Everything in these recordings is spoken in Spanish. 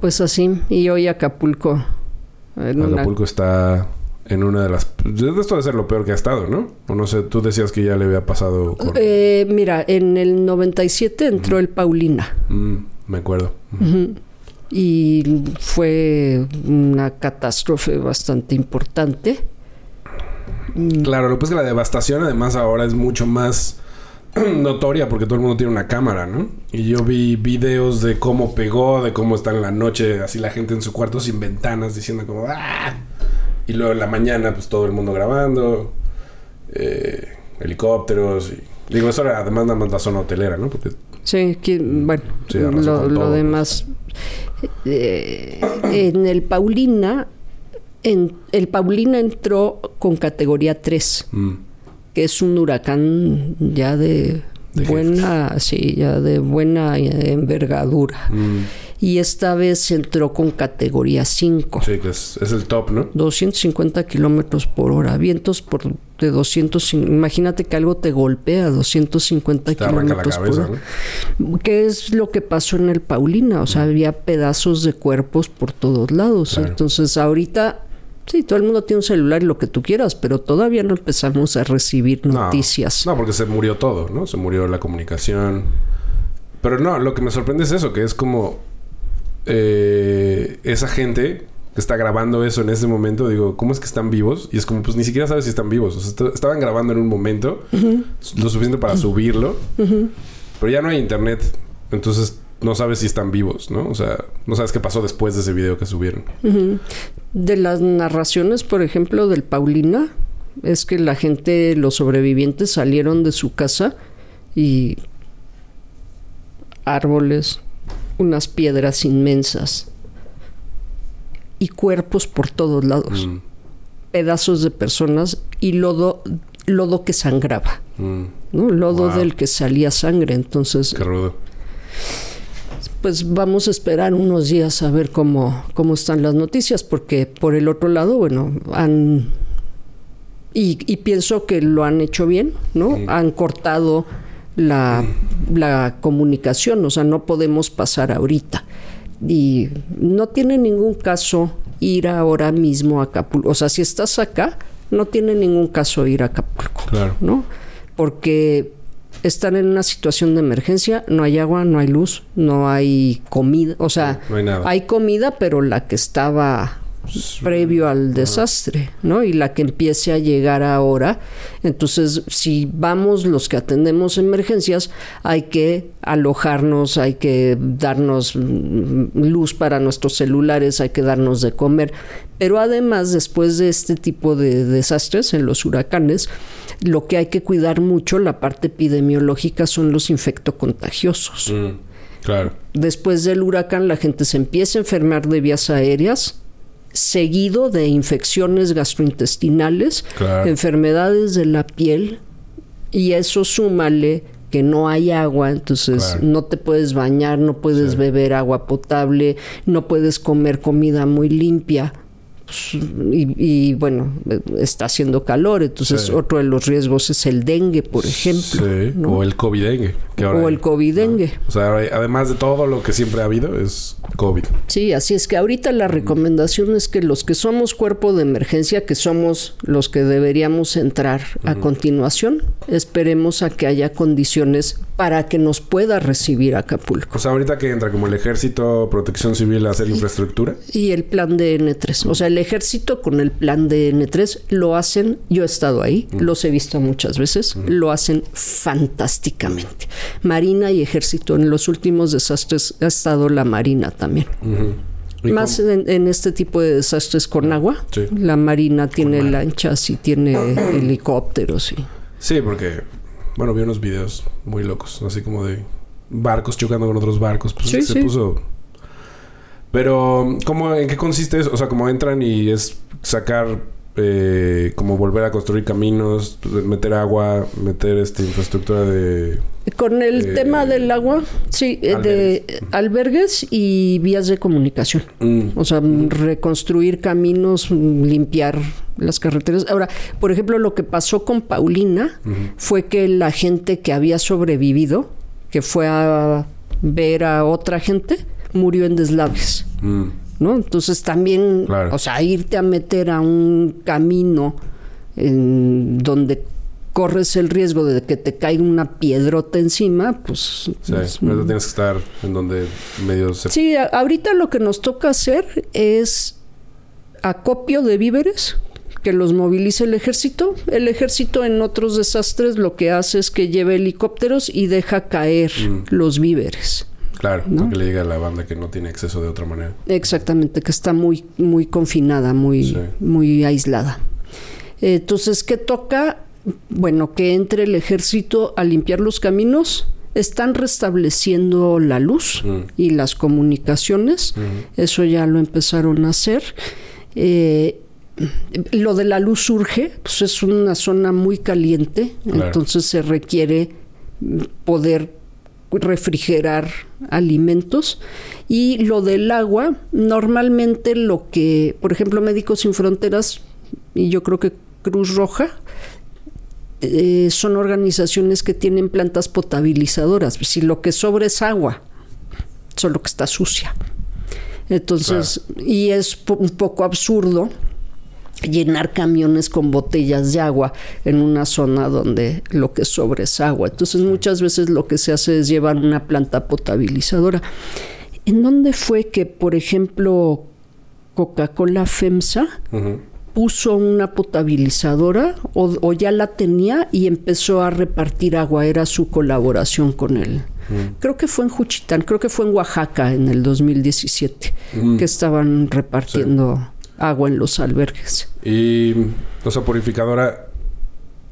Pues así. Y hoy Acapulco. Acapulco está en una de las... Esto debe ser lo peor que ha estado, ¿no? O no sé, tú decías que ya le había pasado... Eh, mira, en el 97 entró el Paulina. Mm, me acuerdo. Y fue una catástrofe bastante importante. Claro, lo que pasa es que la devastación además ahora es mucho más notoria porque todo el mundo tiene una cámara, ¿no? Y yo vi videos de cómo pegó, de cómo está en la noche, así la gente en su cuarto sin ventanas diciendo como ¡ah! Y luego en la mañana pues todo el mundo grabando, eh, helicópteros y... Digo, eso era además nada más la zona hotelera, ¿no? sí, bueno, lo, demás... Eh, en el Paulina, en, el Paulina entró con categoría 3 que es un huracán ya de, buena, sí, ya de buena envergadura. Mm. Y esta vez entró con categoría 5. Sí, que es, el top, ¿no? 250 kilómetros por hora. Vientos por de 200. Imagínate que algo te golpea a 250 kilómetros por hora. ¿Qué es lo que pasó en el Paulina? O sea, mm. había pedazos de cuerpos por todos lados. Entonces, ahorita Sí, todo el mundo tiene un celular y lo que tú quieras, pero todavía no empezamos a recibir noticias. No, porque se murió todo, ¿no? Se murió la comunicación. Pero no, lo que me sorprende es eso, que es como eh, esa gente que está grabando eso en ese momento, digo, ¿cómo es que están vivos? Y es como, pues ni siquiera sabes si están vivos. O sea, estaban grabando en un momento, lo suficiente para subirlo, pero ya no hay internet. Entonces no sabes si están vivos, ¿no? O sea, no sabes qué pasó después de ese video que subieron. De las narraciones, por ejemplo, del Paulina, es que la gente, los sobrevivientes salieron de su casa y árboles, unas piedras inmensas y cuerpos por todos lados, mm. pedazos de personas y lodo, lodo que sangraba, mm. ¿no? Lodo del que salía sangre, entonces... Qué rudo pues vamos a esperar unos días a ver cómo, cómo están las noticias, porque por el otro lado, bueno, han... Y, pienso que lo han hecho bien, ¿no? Han cortado la, la comunicación, o sea, no podemos pasar ahorita. Y no tiene ningún caso ir ahora mismo a Acapulco. O sea, si estás acá, no tiene ningún caso ir a Acapulco, claro. ¿no? Porque están en una situación de emergencia, no hay agua, no hay luz, no hay comida, o sea, hay, comida, pero la que estaba previo al desastre, ¿no? Y la que empiece a llegar ahora. Entonces, si vamos los que atendemos emergencias, hay que alojarnos, hay que darnos luz para nuestros celulares, hay que darnos de comer. Pero además, después de este tipo de desastres en los huracanes, lo que hay que cuidar mucho, la parte epidemiológica, son los infectocontagiosos. Mm, claro. Después del huracán, la gente se empieza a enfermar de vías aéreas, seguido de infecciones gastrointestinales, enfermedades de la piel, y eso súmale que no hay agua, entonces no te puedes bañar, no puedes beber agua potable, no puedes comer comida muy limpia y, bueno, está haciendo calor, entonces otro de los riesgos es el dengue, por ejemplo. O el COVID-dengue. O el COVID-dengue. O sea, además de todo lo que siempre ha habido, es COVID. Sí, así es que ahorita la recomendación es que los que somos cuerpo de emergencia, que somos los que deberíamos entrar a continuación, esperemos a que haya condiciones para que nos pueda recibir Acapulco. O sea, ahorita que entra como el ejército, protección civil a hacer infraestructura. Y el plan de N3. O sea, el ejército con el plan de N3 lo hacen, yo he estado ahí, los he visto muchas veces, lo hacen fantásticamente. Marina y ejército, en los últimos desastres ha estado la Marina también. Más en, este tipo de desastres con agua. La Marina tiene lanchas y tiene helicópteros. Y... Sí, porque bueno, vi unos videos muy locos, así como de barcos chocando con otros barcos. Pues se puso. Pero, ¿cómo, ¿en qué consiste eso? O sea, ¿cómo entran y es sacar, eh, como volver a construir caminos, meter agua, meter esta infraestructura de con el eh, tema del agua, sí, eh, de albergues y vías de comunicación. Mm. O sea, reconstruir caminos, limpiar las carreteras. Ahora, por ejemplo, lo que pasó con Paulina fue que la gente que había sobrevivido, que fue a ver a otra gente, murió en deslaves. Mm, ¿no? Entonces también, Claro. o sea, irte a meter a un camino en donde corres el riesgo de que te caiga una piedrota encima, pues... sí. es- eso tienes que estar en donde medio se... Sí, a- ahorita lo que nos toca hacer es acopio de víveres que los movilice el ejército. El ejército en otros desastres lo que hace es que lleva helicópteros y deja caer Mm. los víveres. Claro, ¿no? porque le diga a la banda que no tiene acceso de otra manera. Exactamente, que está muy, muy confinada, muy, Sí. muy aislada. Entonces, ¿qué toca? Bueno, que entre el ejército a limpiar los caminos. Están restableciendo la luz Mm. y las comunicaciones. Eso ya lo empezaron a hacer. Eh, lo de la luz surge, pues es una zona muy caliente, Claro. entonces se requiere poder refrigerar alimentos. Y lo del agua normalmente lo que por ejemplo Médicos Sin Fronteras y yo creo que Cruz Roja eh, son organizaciones que tienen plantas potabilizadoras. Si lo que sobra es agua solo que está sucia. Entonces y es un poco absurdo llenar camiones con botellas de agua en una zona donde lo que sobra es agua. Entonces muchas veces lo que se hace es llevar una planta potabilizadora. ¿En dónde fue que, por ejemplo, Coca-Cola FEMSA puso una potabilizadora o, o ya la tenía y empezó a repartir agua? Era su colaboración con él. Creo que fue en Juchitán, creo que fue en Oaxaca en el 2017 Mm. que estaban repartiendo agua en los albergues. Y, o sea, purificadora,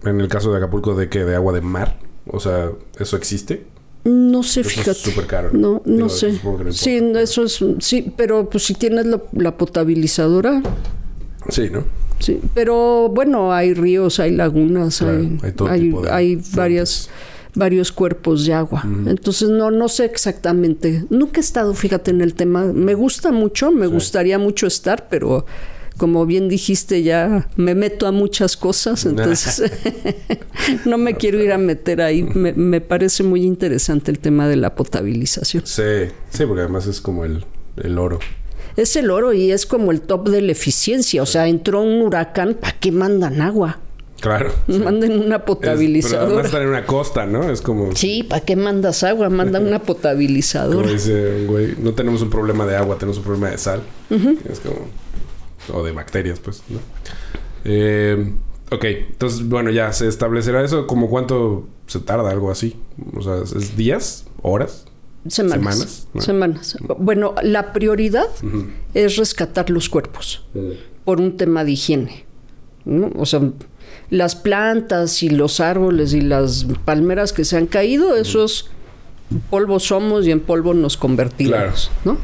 en el caso de Acapulco, ¿de qué? ¿De agua de mar? O sea, ¿eso existe? No sé, Eso es fíjate. súper caro. No, no Digo, sé. no sí, eso es. Sí, pero pues si tienes la, la potabilizadora, Sí, ¿no? sí. Pero bueno, hay ríos, hay lagunas, Claro, hay, hay todo hay, tipo de hay fuentes. varias, varios cuerpos de agua. Entonces no, no sé exactamente. Nunca he estado, fíjate, en el tema. Me gusta mucho, me gustaría mucho estar, pero como bien dijiste, ya me meto a muchas cosas, entonces no me quiero ir a meter ahí. Me, me parece muy interesante el tema de la potabilización. Sí, sí, porque además es como el, el oro. Es el oro y es como el top de la eficiencia. O sea, entró un huracán, ¿para qué mandan agua? Claro. sí. Manden una Es- pero además potabilizadora. estar en una costa, ¿no? Es como... Sí, ¿para qué mandas agua? Manda una Como potabilizadora. dice un güey, no tenemos un problema de agua, tenemos un problema de sal. Es como... O de bacterias, pues, ¿no? Eh, ok, entonces, bueno, ya se establecerá eso. ¿Como cuánto se tarda algo así? O sea, ¿es días? ¿Horas? Semanas. Semanas, Semanas. Bueno, la prioridad Ujú. es rescatar los cuerpos por un tema de higiene. ¿no? O sea, las plantas y los árboles y las palmeras que se han caído, esos polvo somos y en polvo nos convertiremos, ¿no?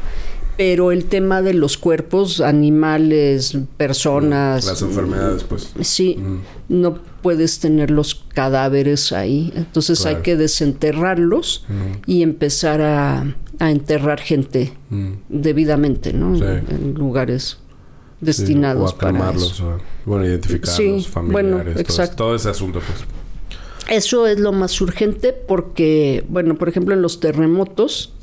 Pero el tema de los cuerpos, animales, personas, Las enfermedades, pues. Sí, no puedes tener los cadáveres ahí. Entonces hay que desenterrarlos y empezar a, a enterrar gente Mm. debidamente, ¿no? Sí. En, lugares destinados o a para eso. o, bueno, identificarlos, Sí, familiares, bueno, todo, exacto. todo ese asunto, pues. Eso es lo más urgente porque, bueno, por ejemplo, en los terremotos,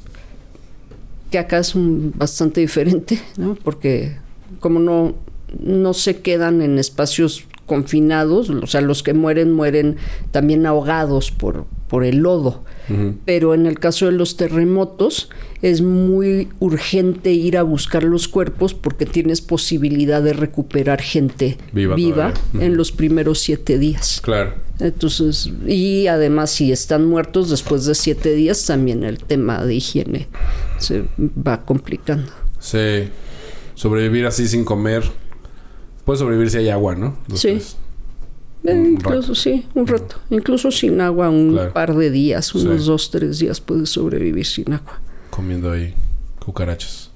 que acá es un- bastante diferente, ¿no? Porque como no, no se quedan en espacios confinados, o sea, los que mueren mueren también ahogados por, por el lodo. Pero en el caso de los terremotos es muy urgente ir a buscar los cuerpos porque tienes posibilidad de recuperar gente Viva en los primeros siete días. Claro. Entonces, y además si están muertos después de siete días, también el tema de higiene se va complicando. Sí. Sobrevivir así sin comer. Puedes sobrevivir si hay agua, ¿no? Sí. Eh, incluso, sí, un rato. Incluso sin agua, un Claro. par de días, unos Sí. dos, tres días puedes sobrevivir sin agua. comiendo ahí cucarachas.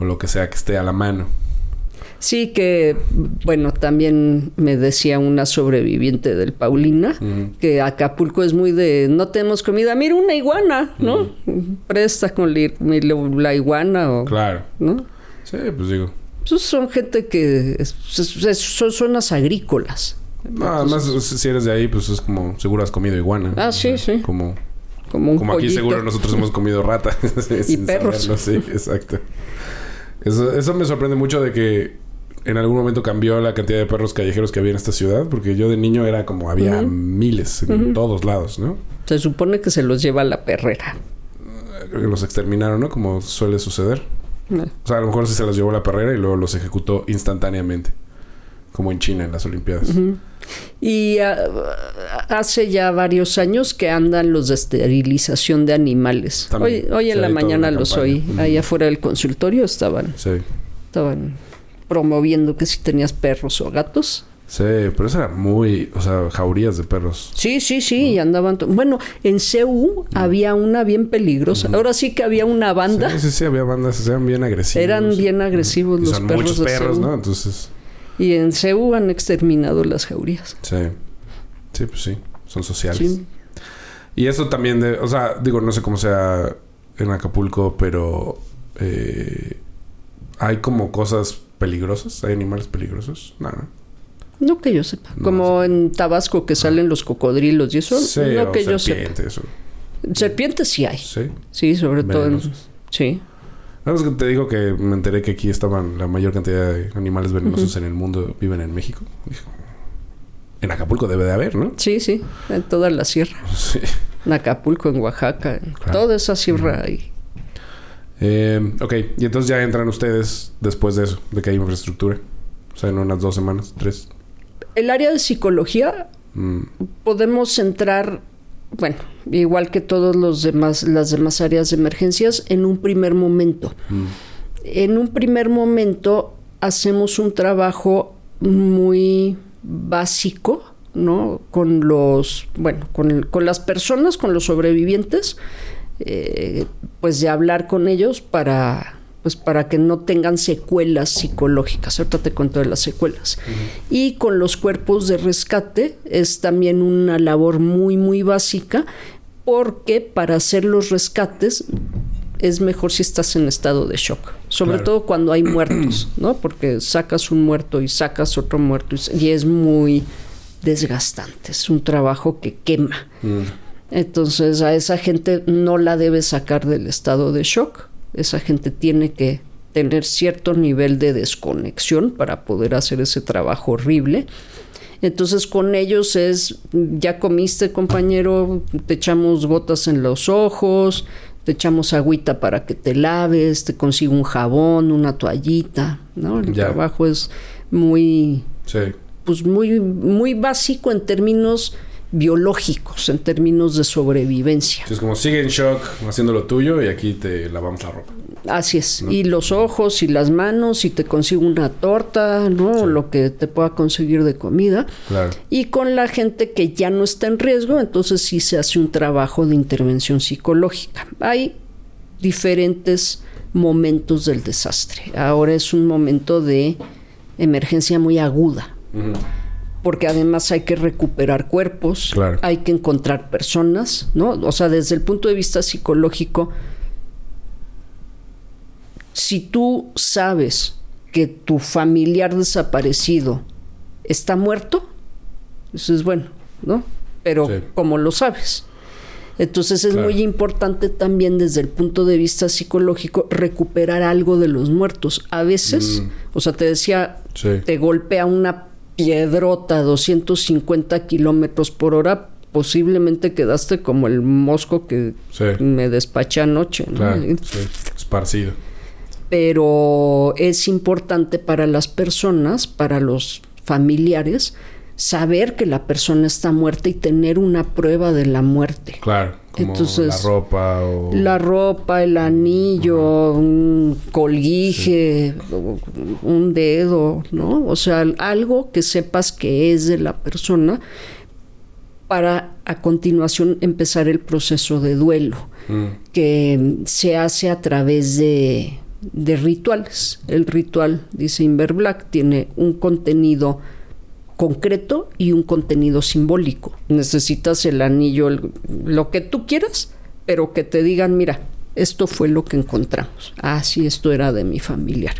O lo que sea que esté a la mano. Sí que, bueno, también me decía una sobreviviente del Paulina que Acapulco es muy de no tenemos comida, mira una iguana, ¿no? Presta con la, la iguana o, Claro. ¿no? Sí, pues digo. Esos son gente que es- es- es- son zonas agrícolas. No, además, si eres de ahí, pues es como seguro has comido iguana. Ah, O sí, sea, sí. Como como un Como aquí seguro nosotros hemos comido rata. Y perros. saberlo, Sí, exacto. Eso, eso me sorprende mucho de que en algún momento cambió la cantidad de perros callejeros que había en esta ciudad, porque yo de niño era como había miles en todos lados, ¿no? Se supone que se los lleva a la perrera. Que Los exterminaron, ¿no? Como suele suceder. No. O sea, a lo mejor sí se los llevó la perrera y luego los ejecutó instantáneamente. Como en China en las Olimpiadas. Y ah, hace ya varios años que andan los de esterilización de animales. También. Hoy, hoy en Sí, la mañana los campaña. oí. Ahí afuera del consultorio estaban, Sí. estaban promoviendo que si tenías perros o gatos. Sí, pero eso era muy... O sea, jaurías de perros. Sí, sí, sí, y andaban. Bueno, en CU había una bien peligrosa. Ahora sí que había una banda. Sí, sí, sí, había bandas, eran bien agresivos. Eran bien agresivos Y los son perros muchos de perros, CU. ¿no? Entonces, Y en CU han exterminado las jaurías. sí. Sí, pues sí. Son sociales. Sí. Y eso también de... O sea, digo, no sé cómo sea en Acapulco, pero... eh, hay como cosas peligrosas. ¿Hay animales peligrosos? No, no. No que yo sepa. No, Como en Tabasco que salen los cocodrilos y eso. Sí, no o que yo sepa. eso. Serpientes sí hay. Sí. Sí, sobre todo en... Venenosos. Sí. Nada más que te digo que me enteré que aquí estaban la mayor cantidad de animales venenosos en el mundo viven en México. En Acapulco debe de haber, ¿no? Sí, sí. En toda la sierra. Sí. En Acapulco, en Oaxaca. En Claro. Toda esa sierra hay. Eh, ok, y entonces ya entran ustedes después de eso, de que hay infraestructura. O sea, en unas dos semanas, tres. El área de psicología Mm, podemos entrar, bueno, igual que todos los demás, las demás áreas de emergencias, en un primer momento. mm, En un primer momento hacemos un trabajo muy básico, ¿no? Con los, bueno, con, el- con las personas, con los sobrevivientes, eh, pues de hablar con ellos para, pues para que no tengan secuelas psicológicas. Ahorita te cuento de las secuelas. Y con los cuerpos de rescate es también una labor muy, muy básica, porque para hacer los rescates es mejor si estás en estado de shock, sobre Claro. todo cuando hay muertos, ¿no? Porque sacas un muerto y sacas otro muerto y, y es muy desgastante, es un trabajo que quema. mm. Entonces a esa gente no la debes sacar del estado de shock, esa gente tiene que tener cierto nivel de desconexión para poder hacer ese trabajo horrible. Entonces con ellos es, ya comiste compañero, te echamos gotas en los ojos, te echamos agüita para que te laves, te consigo un jabón, una toallita, ¿no? El Ya. trabajo es muy, Sí. pues muy, muy básico en términos biológicos, en términos de sobrevivencia. Es como sigue en shock haciendo lo tuyo y aquí te lavamos la ropa. Así es. Y los ojos y las manos y te consigo una torta, ¿no? Lo que te pueda conseguir de comida. Claro. Y con la gente que ya no está en riesgo, entonces sí se hace un trabajo de intervención psicológica. Hay diferentes momentos del desastre. Ahora es un momento de emergencia muy aguda, Ujú. Porque además hay que recuperar cuerpos, Claro. hay que encontrar personas, ¿no? O sea, desde el punto de vista psicológico, si tú sabes que tu familiar desaparecido está muerto, eso es bueno, ¿no? Pero Sí. ¿cómo lo sabes? Entonces es Claro. muy importante también desde el punto de vista psicológico recuperar algo de los muertos. A veces, Mm. o sea, te decía, Sí. te golpea una piedrota a 250 kilómetros por hora, posiblemente quedaste como el mosco que Sí. me despaché anoche. ¿no? Claro. Sí. Esparcido. Pero es importante para las personas, para los familiares, saber que la persona está muerta y tener una prueba de la muerte. Claro. Como Entonces, la ropa o... La ropa, el anillo, un colguije, un dedo, ¿no? O sea, algo que sepas que es de la persona para a continuación empezar el proceso de duelo, Mm. que se hace a través de, de rituales. El ritual, dice Inver Black, tiene un contenido concreto y un contenido simbólico. Necesitas el anillo, lo que tú quieras, pero que te digan, mira, esto fue lo que encontramos. Ah, sí, esto era de mi familiar.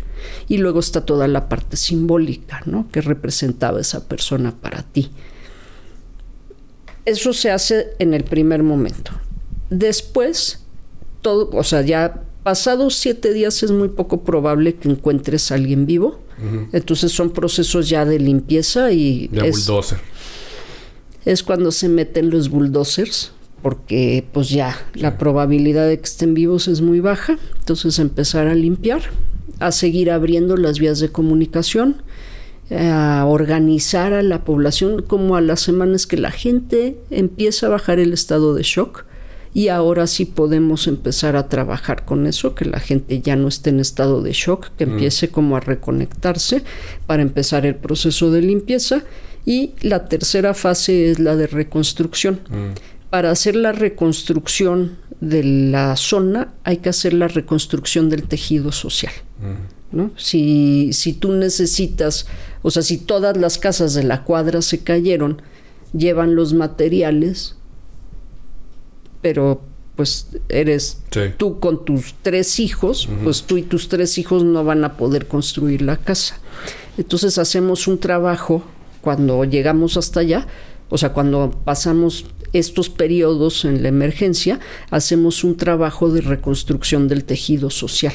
Y luego está toda la parte simbólica, ¿no? Que representaba esa persona para ti. Eso se hace en el primer momento. después, todo, o sea, ya pasados siete días es muy poco probable que encuentres a alguien vivo. Entonces son procesos ya de limpieza y... De bulldozer. Es cuando se meten los bulldozers, porque pues ya la probabilidad de que estén vivos es muy baja. Entonces empezar a limpiar, a seguir abriendo las vías de comunicación, a organizar a la población como a las semanas que la gente empieza a bajar el estado de shock y ahora sí podemos empezar a trabajar con eso, que la gente ya no esté en estado de shock, que mm. empiece como a reconectarse para empezar el proceso de limpieza. Y la tercera fase es la de reconstrucción. Mm. Para hacer la reconstrucción de la zona hay que hacer la reconstrucción del tejido social. Mm. ¿no? Si, si tú necesitas, o sea, si todas las casas de la cuadra se cayeron, llevan los materiales pero pues eres tú con tus tres hijos, pues tú y tus tres hijos no van a poder construir la casa. Entonces hacemos un trabajo cuando llegamos hasta allá, o sea, cuando pasamos estos periodos en la emergencia, hacemos un trabajo de reconstrucción del tejido social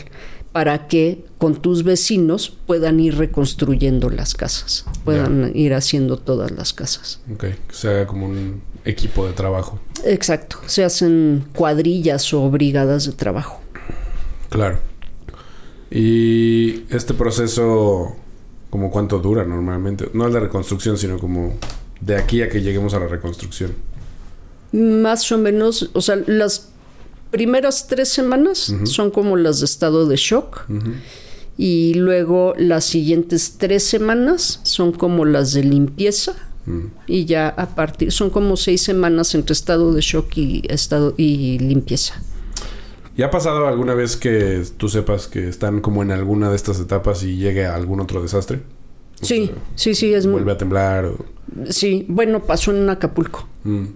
para que con tus vecinos puedan ir reconstruyendo las casas, puedan ir haciendo todas las casas. Ok, que se haga como un equipo de trabajo. Exacto, se hacen cuadrillas o brigadas de trabajo. Claro. Y este proceso, ¿como cuánto dura normalmente? No el de reconstrucción, sino como de aquí a que lleguemos a la reconstrucción. Más o menos, o sea, las primeras tres semanas son como las de estado de shock. Y luego las siguientes tres semanas son como las de limpieza. Y ya a partir, son como seis semanas entre estado de shock y estado y limpieza. ¿Y ha pasado alguna vez que tú sepas que están como en alguna de estas etapas y llegue a algún otro desastre? Sí, sí, sí, es ¿Vuelve a temblar? Sí, bueno, pasó en Acapulco. Mm.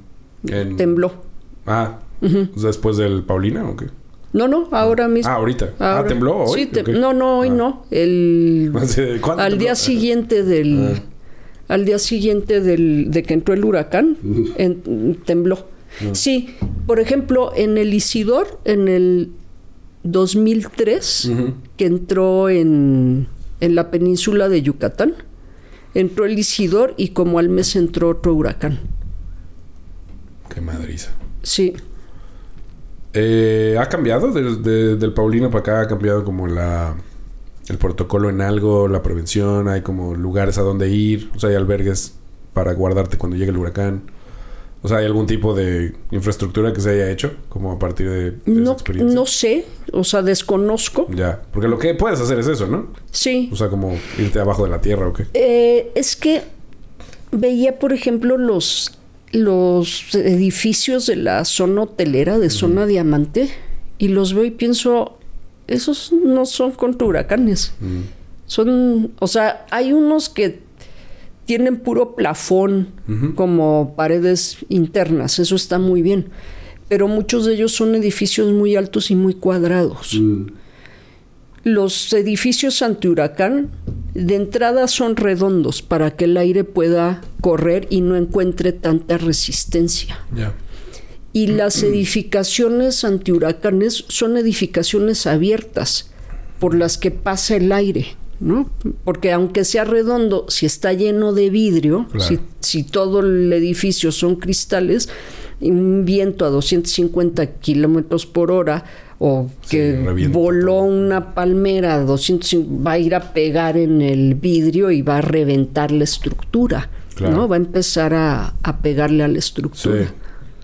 Tembló. Ah, ¿Después del Paulina o qué? No, no, ahora mismo. Ah, ahorita. Ah, tembló hoy. Sí, no, no, hoy ah. no. El, al día siguiente del. Ah. Al día siguiente del, de que entró el huracán, tembló. Sí, por ejemplo, en el Isidor, en el 2003, que entró en, en la península de Yucatán, entró el Isidor y como al mes entró otro huracán. Qué madriza. Sí. Eh, ¿Ha cambiado desde del Paulino para acá? ¿Ha cambiado como la el protocolo en algo, la prevención? ¿Hay como lugares a donde ir? O sea, ¿hay albergues para guardarte cuando llegue el huracán? O sea, ¿hay algún tipo de infraestructura que se haya hecho como a partir de, no, experiencia? No sé, o sea, desconozco. Ya, porque lo que puedes hacer es eso, ¿no? Sí. O sea, como irte abajo de la tierra o qué. Eh, es que veía, por ejemplo, los los edificios de la zona hotelera, de zona diamante, y los veo y pienso, esos no son contra huracanes. Son, o sea, hay unos que tienen puro plafón como paredes internas, eso está muy bien, pero muchos de ellos son edificios muy altos y muy cuadrados. Los edificios antihuracán de entrada son redondos para que el aire pueda correr y no encuentre tanta resistencia. Y las edificaciones antihuracanes son edificaciones abiertas por las que pasa el aire. ¿no? Porque aunque sea redondo, si está lleno de vidrio, si, si, todo el edificio son cristales, un viento a 250 kilómetros por hora o que voló una palmera a 200 va a ir a pegar en el vidrio y va a reventar la estructura, ¿no? Va a empezar a, pegarle a la estructura. Sí.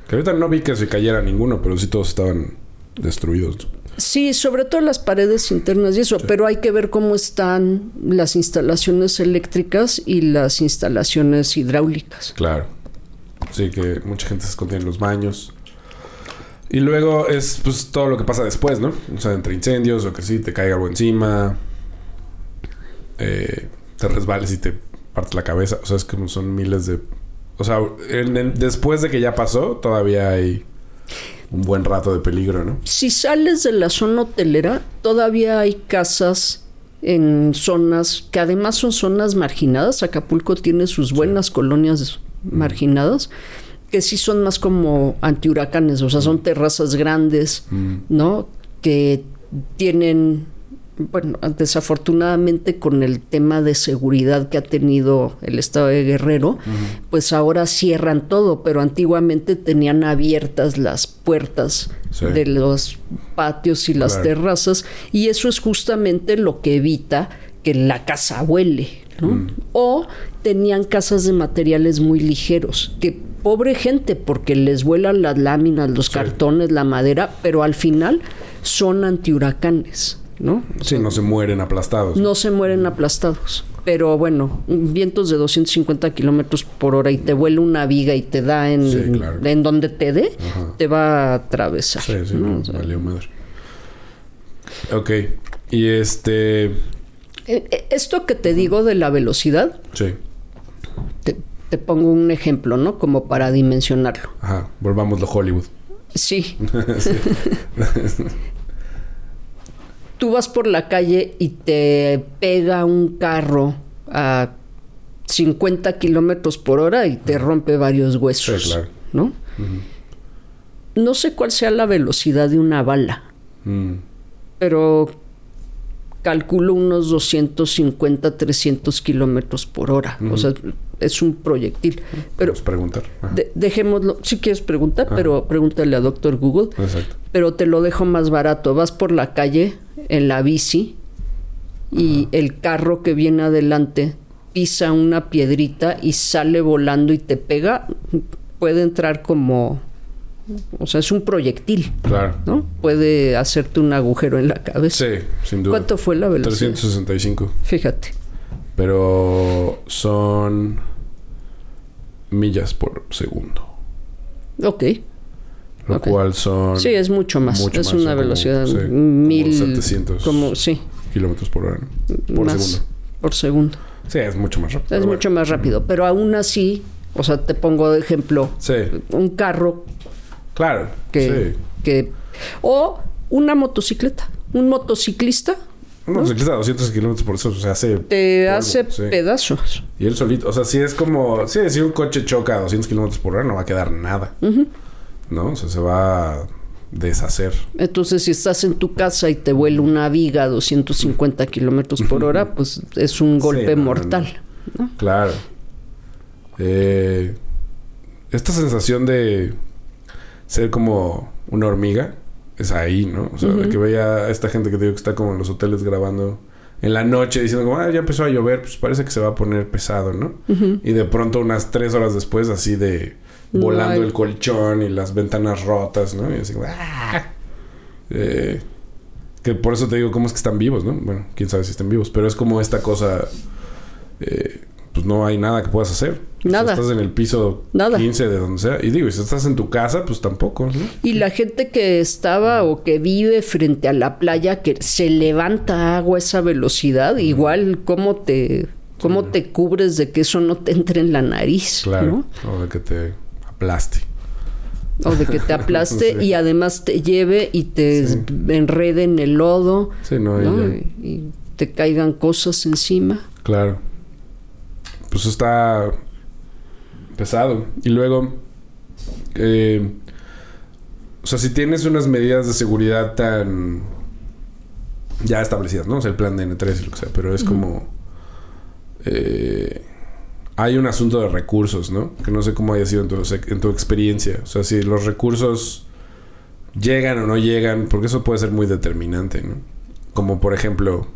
Que ahorita no vi que se cayera ninguno, pero sí todos estaban destruidos. Sí, sobre todo las paredes internas y eso, pero hay que ver cómo están las instalaciones eléctricas y las instalaciones hidráulicas. Claro. Sí, que mucha gente se esconde en los baños. Y luego es pues todo lo que pasa después, ¿no? O sea, entre incendios o que sí te caiga algo encima. Eh, te resbales y te partes la cabeza. O sea, es que son miles de... O sea, después de que ya pasó, todavía hay un buen rato de peligro, ¿no? Si sales de la zona hotelera, todavía hay casas en zonas que además son zonas marginadas. Acapulco tiene sus buenas colonias marginadas que sí son más como antihuracanes, o sea, son terrazas grandes, Mm. ¿no? Que tienen, bueno, desafortunadamente con el tema de seguridad que ha tenido el estado de Guerrero, pues ahora cierran todo, pero antiguamente tenían abiertas las puertas Sí. de los patios y las Claro. terrazas, y eso es justamente lo que evita que la casa huele, ¿no? Mm. O tenían casas de materiales muy ligeros, que pobre gente, porque les vuelan las láminas, los Sí. cartones, la madera, pero al final son antihuracanes, ¿no? Sí, no se mueren aplastados. No se mueren aplastados. Pero bueno, vientos de 250 kilómetros por hora y te vuela una viga y te da en, Sí, claro. en donde te dé, Ajá. te va a atravesar. Sí, sí, ¿no? no, O sea, valió madre. Ok. Y este. eh, eh, Esto que te digo de la velocidad, Sí. te, te pongo un ejemplo, ¿no? Como para dimensionarlo. Ajá. Volvamos a Hollywood. Sí. Tú vas por la calle y te pega un carro a 50 kilómetros por hora y te rompe varios huesos. Sí, claro. ¿No? No sé cuál sea la velocidad de una bala, Mm. pero calculo unos 250, 300 kilómetros por hora. O sea, es un proyectil. Pero preguntar. De- dejémoslo, si quieres preguntar, pero pregúntale a doctor Google. Exacto. Pero te lo dejo más barato. Vas por la calle en la bici y el carro que viene adelante pisa una piedrita y sale volando y te pega. Puede entrar como... O sea, es un proyectil, Claro. ¿no? Puede hacerte un agujero en la cabeza. Sí, sin duda. ¿Cuánto fue la velocidad? 365. Fíjate. Pero son millas por segundo. Ok. Lo cual son Sí, es mucho más. mucho es más, una son como, velocidad sí, como mil... 700. Como, sí, kilómetros por hora. Por más segundo. por segundo. Sí, es mucho más rápido. Es bueno. mucho más rápido. Pero aún así, o sea, te pongo de ejemplo Sí, un carro claro. que, Sí. que o una motocicleta. Un motociclista Un motociclista a 200 kilómetros por eso, o sea, hace. te polvo, hace sí. pedazos. Y él solito, o sea, si es como. Si un coche choca a 200 kilómetros por hora, no va a quedar nada. ¿No? O sea, se va a deshacer. Entonces, si estás en tu casa y te vuela una viga a 250 kilómetros por hora, pues es un golpe no, no, no. mortal. ¿no? Claro. Eh, esta sensación de ser como una hormiga es ahí, ¿no? O sea, de que veía a esta gente que te digo que está como en los hoteles grabando en la noche diciendo como, ah, ya empezó a llover, pues parece que se va a poner pesado, ¿no? Y de pronto unas tres horas después así de volando el colchón y las ventanas rotas, ¿no? Y así como, ¡ah! Eh, que por eso te digo, ¿cómo es que están vivos, no? Bueno, quién sabe si están vivos, pero es como esta cosa, eh, pues no hay nada que puedas hacer. Nada. estás en el piso Nada. 15 de donde sea. Y digo, y si estás en tu casa, pues tampoco, ¿no? Y la gente que estaba o que vive frente a la playa, que se levanta agua a esa velocidad, igual cómo te, cómo te cubres de que eso no te entre en la nariz, Claro. ¿no? O de que te aplaste. O de que te aplaste Sí. y además te lleve y te Sí. enrede en el lodo, Sí, no, ¿no? y te caigan cosas encima. Claro. Pues está pesado. Y luego, eh, o sea, si tienes unas medidas de seguridad tan ya establecidas, ¿no? O sea, el plan de N3 y lo que sea, pero es como... eh, hay un asunto de recursos, ¿no? Que no sé cómo haya sido en tu, en tu experiencia. O sea, si los recursos llegan o no llegan, porque eso puede ser muy determinante, ¿no? Como por ejemplo,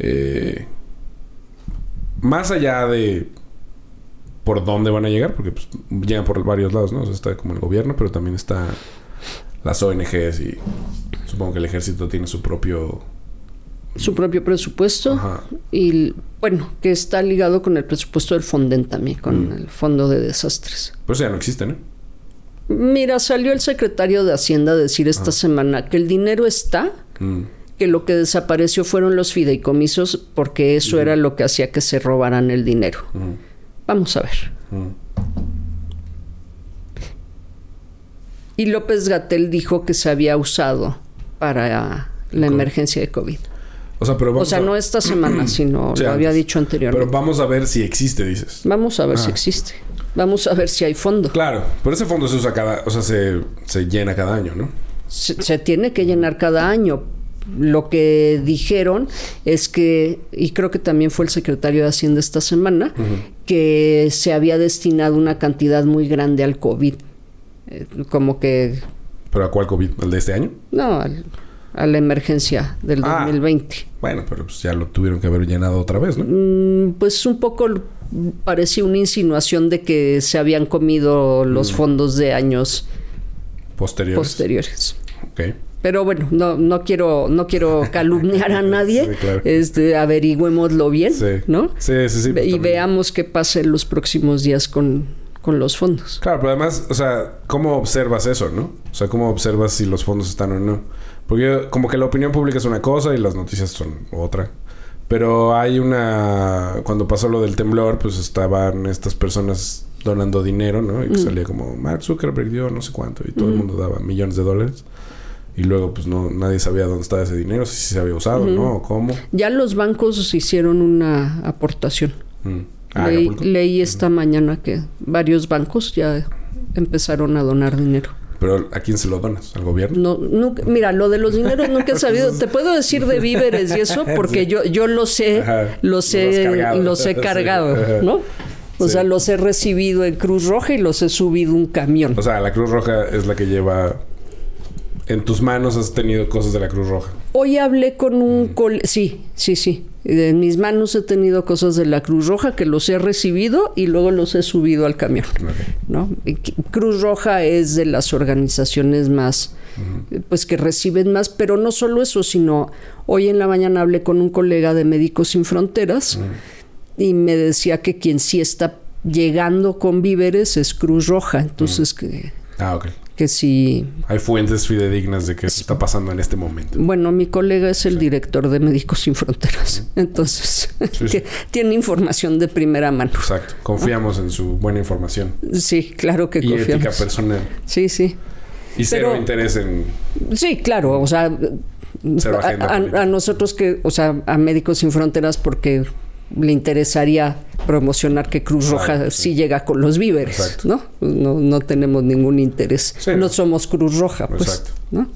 eh, más allá de por dónde van a llegar, porque pues, llegan por varios lados, ¿no? O sea, está como el gobierno, pero también está las ONGs y supongo que el ejército tiene su propio... Su propio presupuesto. Ajá. Y bueno, que está ligado con el presupuesto del Fonden también, con Mm. el Fondo de Desastres. Pues ya no existe, ¿no? Mira, salió el secretario de Hacienda a decir esta semana que el dinero está, Mm. que lo que desapareció fueron los fideicomisos porque eso era lo que hacía que se robaran el dinero. Vamos a ver. Mm. Y López Gatel dijo que se había usado para la emergencia de COVID. O sea, pero O vamos sea, a- no esta semana, sino lo había dicho anteriormente. Pero vamos a ver si existe, dices. Vamos a ver si Ah. existe. Vamos a ver si hay fondo. Claro, pero ese fondo se usa cada, o sea, se, se llena cada año, ¿no? Se, se tiene que llenar cada año. Lo que dijeron es que, y creo que también fue el secretario de Hacienda esta semana, que se había destinado una cantidad muy grande al COVID. Eh, como que, ¿Pero a cuál COVID? ¿Al de este año? no, al- a la emergencia del Ah. 2020. Bueno, pero pues ya lo tuvieron que haber llenado otra vez, ¿no? Mm, Pues un poco parecía una insinuación de que se habían comido los fondos de años Posteriores. posteriores. ok. Pero bueno, no, no quiero, no quiero calumniar a nadie. Sí, claro. Este, averigüémoslo bien, Sí. ¿no? Sí, sí, sí. y también. veamos qué pasa en los próximos días con, con los fondos. Claro, pero además, o sea, ¿cómo observas eso, no? O sea, ¿cómo observas si los fondos están o no? Porque como que la opinión pública es una cosa y las noticias son otra. Pero hay una... Cuando pasó lo del temblor, pues estaban estas personas donando dinero, ¿no? Y que salía como, Mark Zuckerberg dio no sé cuánto. Y todo el mundo daba millones de dólares. Y luego, pues, no... Nadie sabía dónde estaba ese dinero. Si se había usado, ¿no? O cómo. Ya los bancos hicieron una aportación. Mm. Ah, Leí, esta mañana que varios bancos ya empezaron a donar dinero. Pero ¿a quién se lo donas? ¿Al gobierno? No, nunca, mira, lo de los dineros nunca he sabido. Te puedo decir de víveres y eso porque Sí. yo, yo los he, Ajá. los he, cargado. los he cargado. ¿no? O Sí. sea, los he recibido en Cruz Roja y los he subido un camión. O sea, la Cruz Roja es la que lleva... En tus manos has tenido cosas de la Cruz Roja. Hoy hablé con un col sí, sí, sí. En mis manos he tenido cosas de la Cruz Roja que los he recibido y luego los he subido al camión. ¿no? Cruz Roja es de las organizaciones más, pues que reciben más, pero no solo eso, sino hoy en la mañana hablé con un colega de Médicos Sin Fronteras y me decía que quien sí está llegando con víveres es Cruz Roja, entonces que, Ah, ok. Que sí, Hay fuentes fidedignas de qué está pasando en este momento. bueno, mi colega es el director de Médicos Sin Fronteras, entonces Sí, sí. que tiene información de primera mano. Exacto. Confiamos en su buena información. Sí, claro que Y ética confiamos. personal. Sí, sí. Y cero Pero- interés en... Sí, claro, o sea, Cero a, a- a nosotros que, o sea, a Médicos Sin Fronteras porque le interesaría promocionar que Cruz Claro, Roja sí. sí. llega con los víveres. ¿no? ¿no? No tenemos ningún interés. Sí, no. no. somos Cruz Roja, pues, Exacto. ¿no?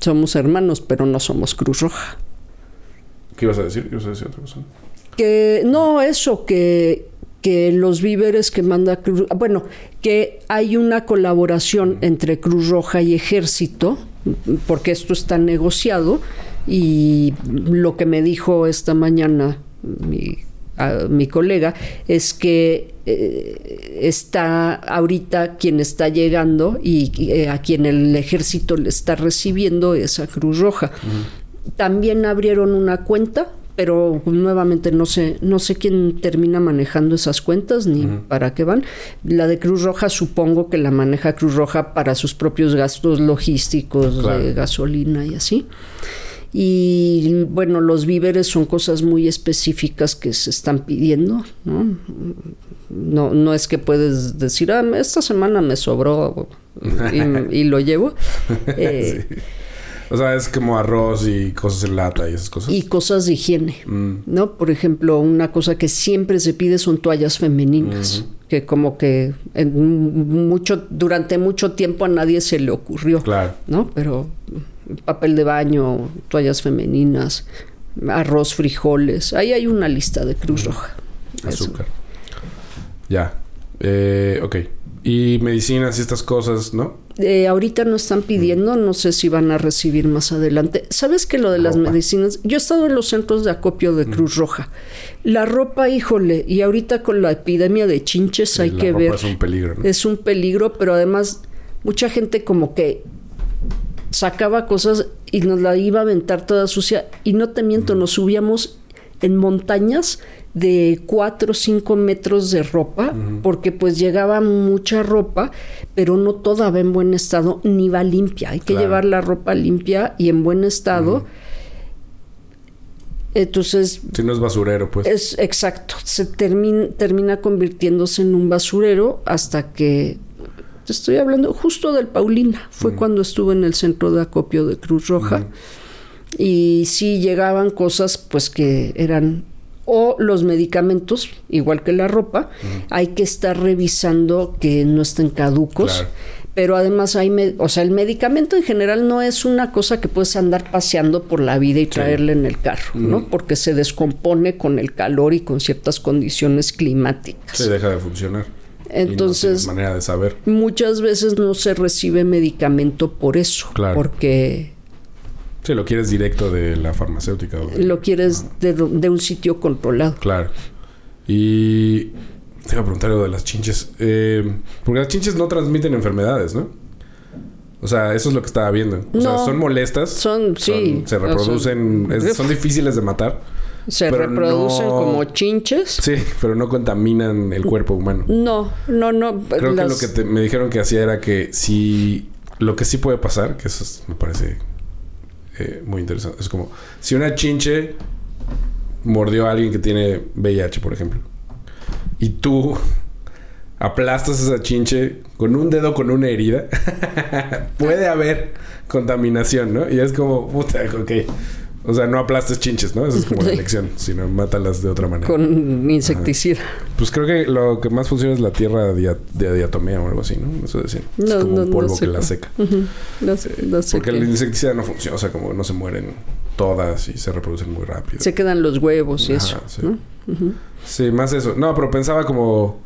Somos hermanos, pero no somos Cruz Roja. ¿Qué ibas a decir? ¿Ibas a decir otra cosa? Que no, eso, que, que los víveres que manda Cruz bueno, que hay una colaboración entre Cruz Roja y Ejército, porque esto está negociado, y lo que me dijo esta mañana mi, a- mi colega es que eh, está ahorita quien está llegando y eh, a quien el ejército le está recibiendo es a Cruz Roja. También abrieron una cuenta, pero nuevamente no sé, no sé quién termina manejando esas cuentas ni para qué van. La de Cruz Roja supongo que la maneja Cruz Roja para sus propios gastos logísticos Claro. de gasolina y así. Y bueno, los víveres son cosas muy específicas que se están pidiendo, ¿no? No, no es que puedes decir, ah, esta semana me sobró y, y lo llevo. Eh, Sí. O sea, es como arroz y cosas en lata y esas cosas. y cosas de higiene, Mm. ¿no? Por ejemplo, una cosa que siempre se pide son toallas femeninas, que como que en mucho durante mucho tiempo a nadie se le ocurrió, Claro. ¿no? Pero papel de baño, toallas femeninas, arroz, frijoles, ahí hay una lista de Cruz Roja. Eso. Azúcar. Ya. Eh, ok. Y medicinas y estas cosas, ¿no? Eh, ahorita no están pidiendo, no sé si van a recibir más adelante. ¿Sabes que lo de las Ropa. medicinas? Yo he estado en los centros de acopio de Cruz Roja. La ropa, híjole, y ahorita con la epidemia de chinches hay la que ropa ver. es un peligro, ¿no? Es un peligro, pero además mucha gente como que sacaba cosas y nos la iba a aventar toda sucia. Y no te miento, nos subíamos en montañas de 4 o 5 metros de ropa, porque pues llegaba mucha ropa, pero no toda va en buen estado, ni va limpia. Hay que llevar la ropa limpia y en buen estado. Entonces, Si no es basurero, pues. es exacto, se termina, termina convirtiéndose en un basurero hasta que te estoy hablando justo del Paulina, fue cuando estuve en el centro de acopio de Cruz Roja y sí llegaban cosas pues que eran O los medicamentos, igual que la ropa, hay que estar revisando que no estén caducos. Claro. Pero además hay, me- o sea, el medicamento en general no es una cosa que puedes andar paseando por la vida y traerle en el carro, ¿no? Porque se descompone con el calor y con ciertas condiciones climáticas. Se deja de funcionar. Y no Entonces, tienes manera de saber. muchas veces no se recibe medicamento por eso, Claro. porque Sí, lo quieres directo de la farmacéutica. o de- lo quieres de, un sitio controlado. Claro. Y te iba a preguntar algo de las chinches. Eh, porque las chinches no transmiten enfermedades, ¿no? O sea, eso es lo que estaba viendo. O sea, son molestas. Son, sí. se reproducen. es- son difíciles de matar. Se pero reproducen no- como chinches. Sí, pero no contaminan el cuerpo humano. No, no, no. Creo las- que lo que te- me dijeron que hacía era que si... Lo que sí puede pasar, que eso es- me parece eh, muy interesante, es como si una chinche mordió a alguien que tiene VIH, por ejemplo, y tú aplastas esa chinche con un dedo con una herida, puede haber contaminación, ¿no? Y es como, puta, ok. O sea, no aplastes chinches, ¿no? Esa es como la lección, sino mátalas de otra manera. Con insecticida. Pues creo que lo que más funciona es la tierra dia- de diatomea o algo así, ¿no? Eso decían. es No, como no, un polvo que la seca. Ujú. No sé, no sé Porque el insecticida no funciona, o sea, como no se mueren todas y se reproducen muy rápido. Se quedan los huevos y Ajá, eso. sí. ¿no? Ujú. Sí, más eso. No, pero pensaba como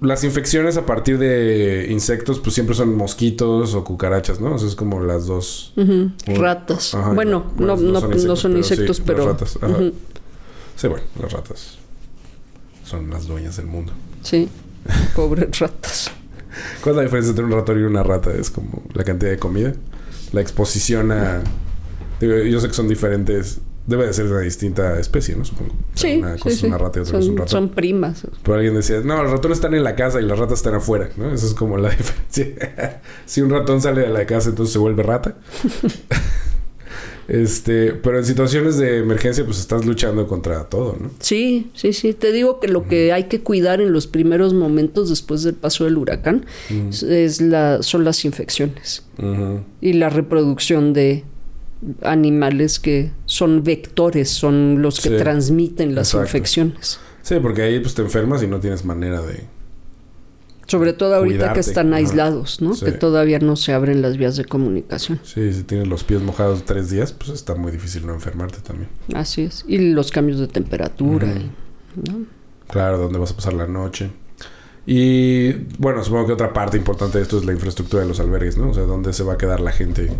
las infecciones a partir de insectos, pues siempre son mosquitos o cucarachas, ¿no? O sea, es como las dos. Como- Ratas. Ajá, bueno, no, no, no son insectos, sí, pero. Las ratas. ajá. Ujú. Sí, bueno, las ratas son las dueñas del mundo. Sí, pobres ratas. ¿Cuál es la diferencia entre un ratón y una rata? Es como la cantidad de comida, la exposición a... digo, yo sé que son diferentes. Debe de ser una distinta especie, ¿no? Supongo. Sí, Una cosa sí, es sí. una rata y otra son, cosa es un ratón. son primas. Pero alguien decía, no, los ratones están en la casa y las ratas están afuera, ¿no? Esa es como la diferencia. si un ratón sale de la casa, entonces se vuelve rata. este, pero en situaciones de emergencia, pues estás luchando contra todo, ¿no? Sí, sí, sí. Te digo que lo que hay que cuidar en los primeros momentos después del paso del huracán es- es la, son las infecciones y la reproducción de animales que son vectores, son los que Sí, transmiten las exacto. infecciones. Sí, porque ahí pues te enfermas y no tienes manera de... Sobre todo ahorita Cuidarte. que están aislados, ¿no? Sí. Que todavía no se abren las vías de comunicación. Sí, si tienes los pies mojados tres días, pues está muy difícil no enfermarte también. Así es. Y los cambios de temperatura. Ujú. y- ¿no? Claro, dónde vas a pasar la noche. Y bueno, supongo que otra parte importante de esto es la infraestructura de los albergues, ¿no? O sea, dónde se va a quedar la gente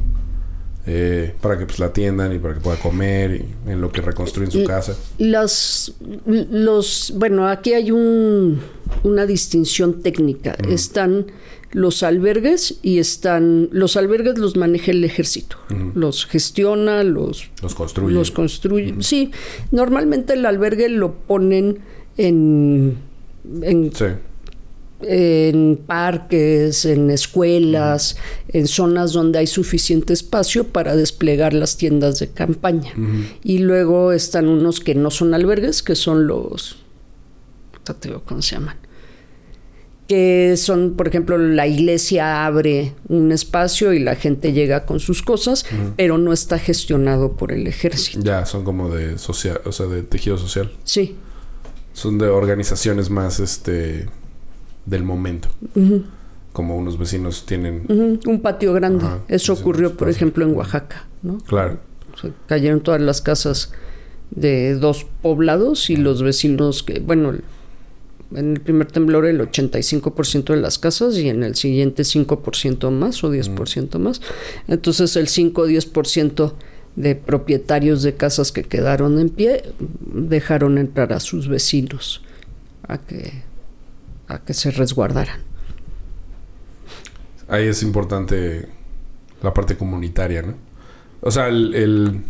eh, para que pues la atiendan y para que pueda comer y en lo que reconstruyen su Y- casa. Las, los, bueno, aquí hay un, una distinción técnica. Están los albergues y están, los albergues los maneja el ejército. Los gestiona, los, Los construyen. los construye. Sí, normalmente el albergue lo ponen en, en Sí. En parques, en escuelas, en zonas donde hay suficiente espacio para desplegar las tiendas de campaña. Y luego están unos que no son albergues, que son los... ¿Cómo se llaman? Que son, por ejemplo, la iglesia abre un espacio y la gente llega con sus cosas, pero no está gestionado por el ejército. Ya, son como de social, o sea, de tejido social. Sí. Son de organizaciones más este del momento. Como unos vecinos tienen. Un patio grande. Ajá, Eso ocurrió, por ejemplo, en Oaxaca, ¿no? Claro. Se cayeron todas las casas de dos poblados y los vecinos que, bueno, en el primer temblor el 85% de las casas y en el siguiente 5% más o 10% más. Entonces el 5 o 10% de propietarios de casas que quedaron en pie dejaron entrar a sus vecinos a que, a que se resguardaran. Ahí es importante la parte comunitaria, ¿no? O sea, el, el-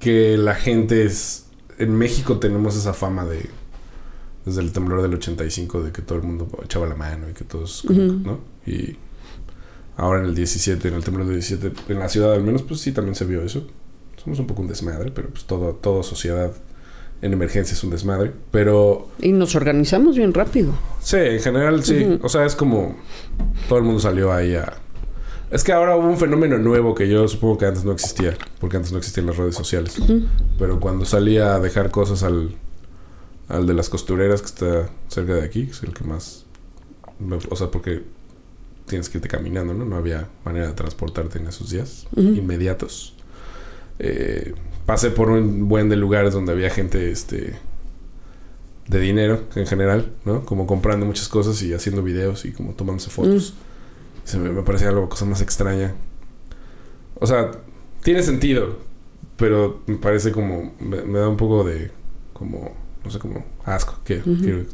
que la gente es... En México tenemos esa fama de... Desde el temblor del 85, de que todo el mundo echaba la mano y que todos... ¿no? Y ahora en el 17, en el temblor del 17, en la ciudad al menos, pues sí también se vio eso. Somos un poco un desmadre, pero pues todo, toda sociedad en emergencia es un desmadre. Pero Y nos organizamos bien rápido. Sí, en general sí. O sea, es como todo el mundo salió ahí a, Es que ahora hubo un fenómeno nuevo que yo supongo que antes no existía, porque antes no existían las redes sociales. Pero cuando salía a dejar cosas al, al de las costureras que está cerca de aquí, que es el que más... O sea, porque tienes que irte caminando, ¿no? No había manera de transportarte en esos días inmediatos. Eh, pasé por un buen de lugares donde había gente este, de dinero en general, ¿no? Como comprando muchas cosas y haciendo videos y como tomándose fotos. Se me, me parecía algo cosa más extraña. O sea, tiene sentido, pero me parece como me, me da un poco de como no sé cómo asco, quiero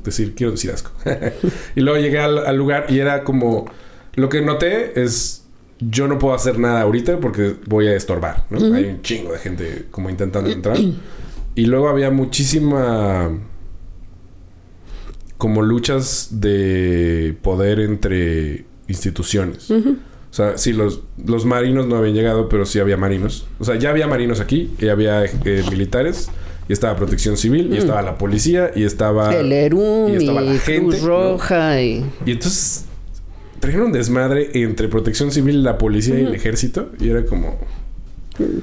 decir, quiero decir asco. y luego llegué al, al lugar y era como lo que noté es yo no puedo hacer nada ahorita porque voy a estorbar, ¿no? Hay un chingo de gente como intentando entrar. Y luego había muchísima como luchas de poder entre instituciones. O sea, sí, los, los marinos no habían llegado, pero sí había marinos. O sea, ya había marinos aquí, y había eh, militares, y estaba protección civil, y estaba la policía, y estaba... El ERUM, y estaba la gente, Cruz Roja, y... Y entonces trajeron desmadre entre protección civil, la policía y el ejército. Y era como...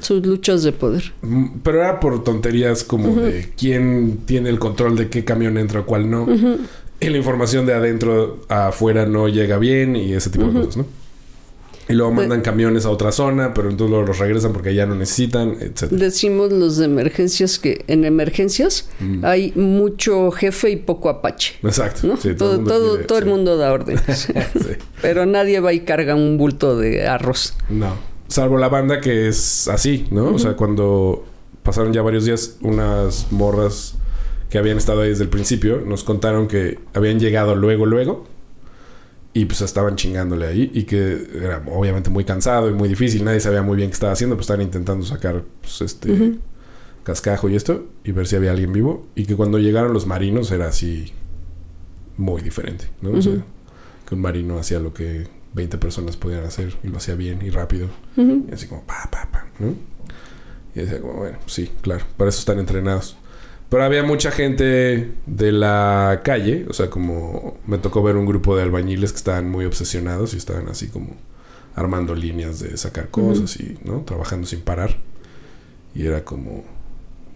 sus luchas de poder. Mm, Pero era por tonterías como de quién tiene el control de qué camión entra o cuál no. Y la información de adentro a afuera no llega bien y ese tipo de cosas, ¿no? Y luego Pues mandan camiones a otra zona, pero entonces luego los regresan porque ya no necesitan, etc. Decimos los de emergencias que en emergencias Mm. hay mucho jefe y poco apache. Exacto. ¿no? Sí, todo todo, pide- todo el mundo da órdenes. Sí. Pero nadie va y carga un bulto de arroz. No. Salvo la banda que es así, ¿no? O sea, cuando pasaron ya varios días, unas morras que habían estado ahí desde el principio nos contaron que habían llegado luego, luego. Y pues estaban chingándole ahí. Y que era obviamente muy cansado y muy difícil. Nadie sabía muy bien qué estaba haciendo. Pues estaban intentando sacar pues, este cascajo y esto. Y ver si había alguien vivo. Y que cuando llegaron los marinos era así muy diferente, ¿no? O sea, que un marino hacía lo que 20 personas podían hacer y lo hacía bien y rápido. Y así como pa, pa, pa, ¿no? Y decía como, bueno, sí, claro, para eso están entrenados. Pero había mucha gente de la calle, o sea, como me tocó ver un grupo de albañiles que estaban muy obsesionados y estaban así como armando líneas de sacar cosas y, ¿no? Trabajando sin parar. Y era como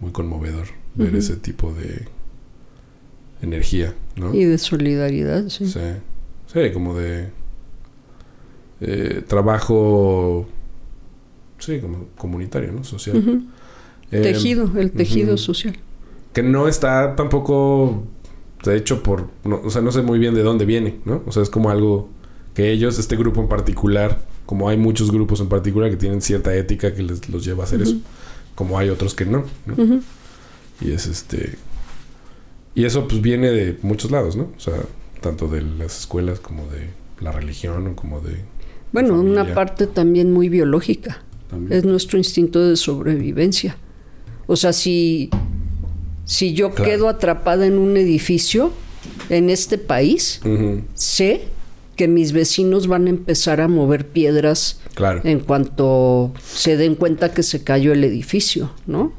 muy conmovedor ver ese tipo de energía, ¿no? Y de solidaridad, sí. Sí. Sí, como de eh, trabajo, sí, como comunitario, ¿no? Social. Eh, tejido, el tejido social. Que no está tampoco de hecho por, no, o sea, no sé muy bien de dónde viene, ¿no? O sea, es como algo que ellos, este grupo en particular, como hay muchos grupos en particular que tienen cierta ética que les los lleva a hacer eso, como hay otros que no, ¿no? Y es este. Y eso pues viene de muchos lados, ¿no? O sea, tanto de las escuelas como de la religión o como de. Bueno, una parte también muy biológica. También. Es nuestro instinto de sobrevivencia. O sea, si, si yo Claro. quedo atrapada en un edificio en este país, sé que mis vecinos van a empezar a mover piedras Claro. en cuanto se den cuenta que se cayó el edificio, ¿no?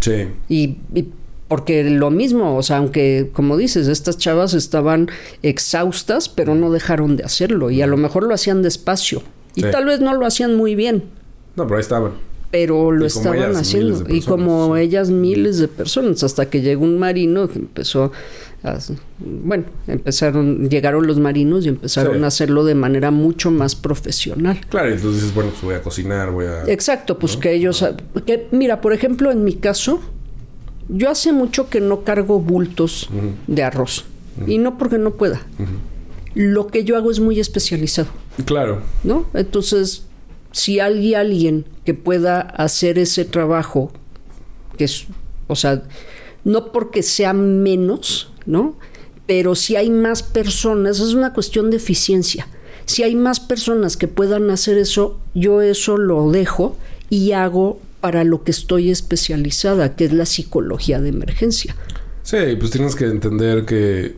Sí. Y, y porque lo mismo, o sea, aunque como dices, estas chavas estaban exhaustas, pero no dejaron de hacerlo y a lo mejor lo hacían despacio y Sí. tal vez no lo hacían muy bien, No, pero ahí estaban. Pero lo estaban haciendo y como ellas miles de personas hasta que llegó un marino que empezó a, bueno, empezaron llegaron los marinos y empezaron Sí. a hacerlo de manera mucho más profesional. Claro, entonces dices, bueno, pues voy a cocinar, voy a. Exacto, pues que ellos... Que, mira, por ejemplo, en mi caso, yo hace mucho que no cargo bultos de arroz. Y no porque no pueda. Lo que yo hago es muy especializado, Claro. ¿no? Entonces, si hay alguien que pueda hacer ese trabajo, que es, o sea, no porque sea menos, ¿no? Pero si hay más personas, es una cuestión de eficiencia. Si hay más personas que puedan hacer eso, yo eso lo dejo y hago para lo que estoy especializada, que es la psicología de emergencia. Sí, pues tienes que entender que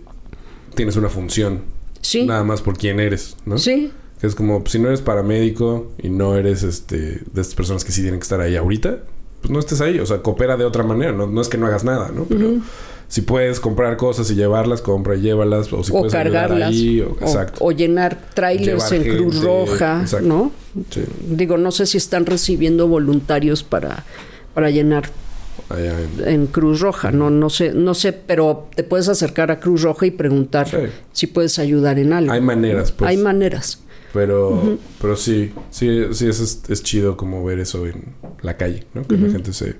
tienes una función. Sí. Nada más por quién eres, ¿no? Sí, Que es como, si no eres paramédico y no eres este de estas personas que sí tienen que estar ahí ahorita, pues no estés ahí. O sea, coopera de otra manera. No, no es que no hagas nada, ¿no? Pero si puedes comprar cosas y llevarlas, compra y llévalas. O si o puedes cargarlas. ahí. O, o- llenar trailers Llevar en Cruz Roja, exacto. ¿no? Sí. Digo, no sé si están recibiendo voluntarios para, para llenar Allá en- en Cruz Roja, no, no sé, no sé, pero te puedes acercar a Cruz Roja y preguntar Sí. si puedes ayudar en algo. Hay maneras, pues. Hay maneras. Pero, pero sí, sí, sí, es, es, chido como ver eso en la calle, ¿no? Que la gente se,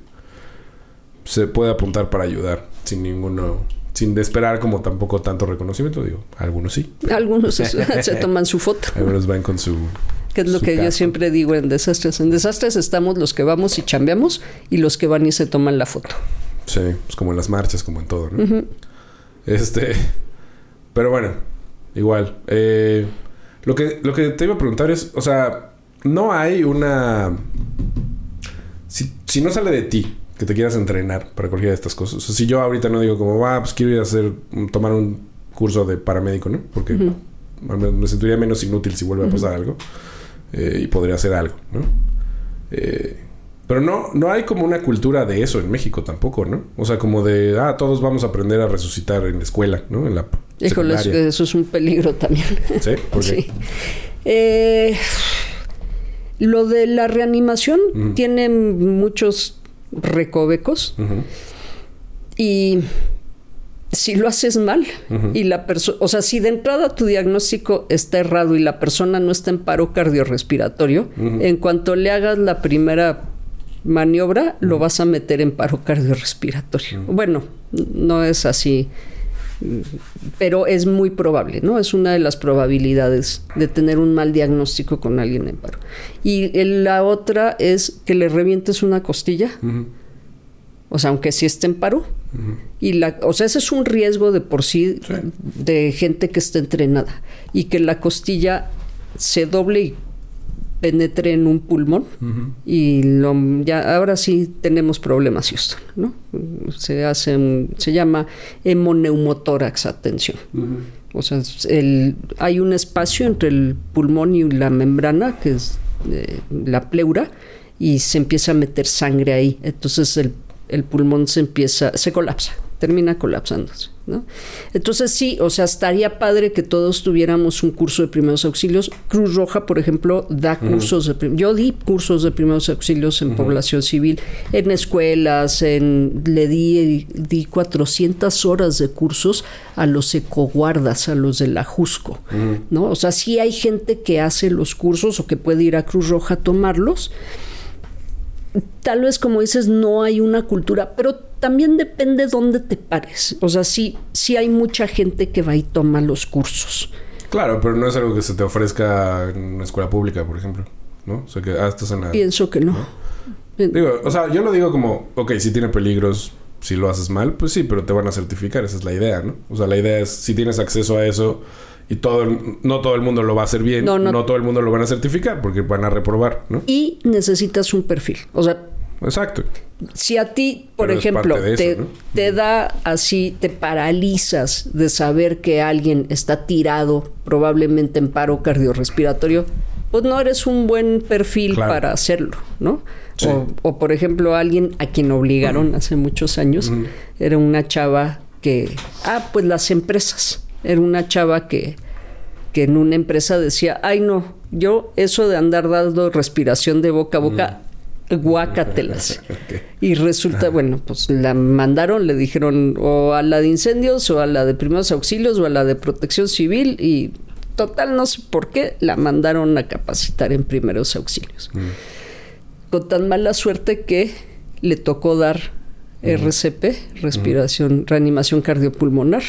se puede apuntar para ayudar sin ninguno, sin esperar como tampoco tanto reconocimiento, digo, algunos sí, Algunos se, toman su foto, algunos van con su... que es lo que yo siempre digo en desastres. En desastres estamos los que vamos y chambeamos y los que van y se toman la foto. Sí, pues como en las marchas, como en todo, ¿no? Este, pero bueno, igual. eh, lo que lo que te iba a preguntar es, o sea, no hay una si, si no sale de ti que te quieras entrenar para cualquiera de estas cosas. O sea, si yo ahorita no digo como, ah, pues quiero ir a hacer tomar un curso de paramédico, ¿no? Porque me, me sentiría menos inútil si vuelve a pasar algo eh, y podría hacer algo, ¿no? Eh, pero no, no hay como una cultura de eso en México tampoco, ¿no? O sea, como de, ah, todos vamos a aprender a resucitar en la escuela, ¿no? En la Híjole, eso, secundaria. eso es un peligro también. ¿Sí? ¿Por qué? Sí. Eh, lo de la reanimación tiene muchos recovecos y si lo haces mal y la persona, o sea, si de entrada tu diagnóstico está errado y la persona no está en paro cardiorrespiratorio, en cuanto le hagas la primera maniobra, lo vas a meter en paro cardiorrespiratorio. Bueno, no es así, pero es muy probable, ¿no? Es una de las probabilidades de tener un mal diagnóstico con alguien en paro. Y la otra es que le revientes una costilla, o sea, aunque sí esté en paro, y la, o sea, ese es un riesgo de por sí, Sí. de gente que está entrenada y que la costilla se doble y penetre en un pulmón y lo, ya ahora sí tenemos problemas Houston, ¿no? Se hace un- se llama hemoneumotórax, atención. O sea, el, hay un espacio entre el pulmón y la membrana, que es eh, la pleura, y se empieza a meter sangre ahí. Entonces el, el pulmón se empieza, se colapsa, termina colapsándose. ¿no? Entonces sí, o sea, estaría padre que todos tuviéramos un curso de primeros auxilios. Cruz Roja, por ejemplo, da cursos de yo di cursos de primeros auxilios en población civil, en escuelas, en le di, di 400 horas de cursos a los ecoguardas, a los de la Jusco, ¿no? O sea, sí hay gente que hace los cursos o que puede ir a Cruz Roja a tomarlos tal vez como dices no hay una cultura, pero también depende dónde te pares. O sea, sí, sí hay mucha gente que va y toma los cursos. Claro, pero no es algo que se te ofrezca en una escuela pública, por ejemplo, ¿no? O sea, que ah, estás en la... Pienso que no. Digo, o sea, yo lo digo como, ok, si tiene peligros, si lo haces mal, pues sí, pero te van a certificar, esa es la idea, ¿no? O sea, la idea es, si tienes acceso a eso y todo, no todo el mundo lo va a hacer bien, No, no, no. todo el mundo lo van a certificar porque van a reprobar, ¿no? Y necesitas un perfil. O sea, Exacto. si a ti, por Pero ejemplo, eso, te, ¿no? te da así, te paralizas de saber que alguien está tirado, probablemente en paro cardiorrespiratorio, pues no eres un buen perfil Claro. para hacerlo, ¿no? Sí. O, o, por ejemplo, alguien a quien obligaron hace muchos años, era una chava que, ah, pues las empresas, era una chava que que en una empresa decía, ay no, yo eso de andar dando respiración de boca a boca, guácatelas. Y resulta, bueno, pues la mandaron, le dijeron o a la de incendios o a la de primeros auxilios o a la de protección civil y total no sé por qué la mandaron a capacitar en primeros auxilios. Con tan mala suerte que le tocó dar RCP, respiración, reanimación cardiopulmonar,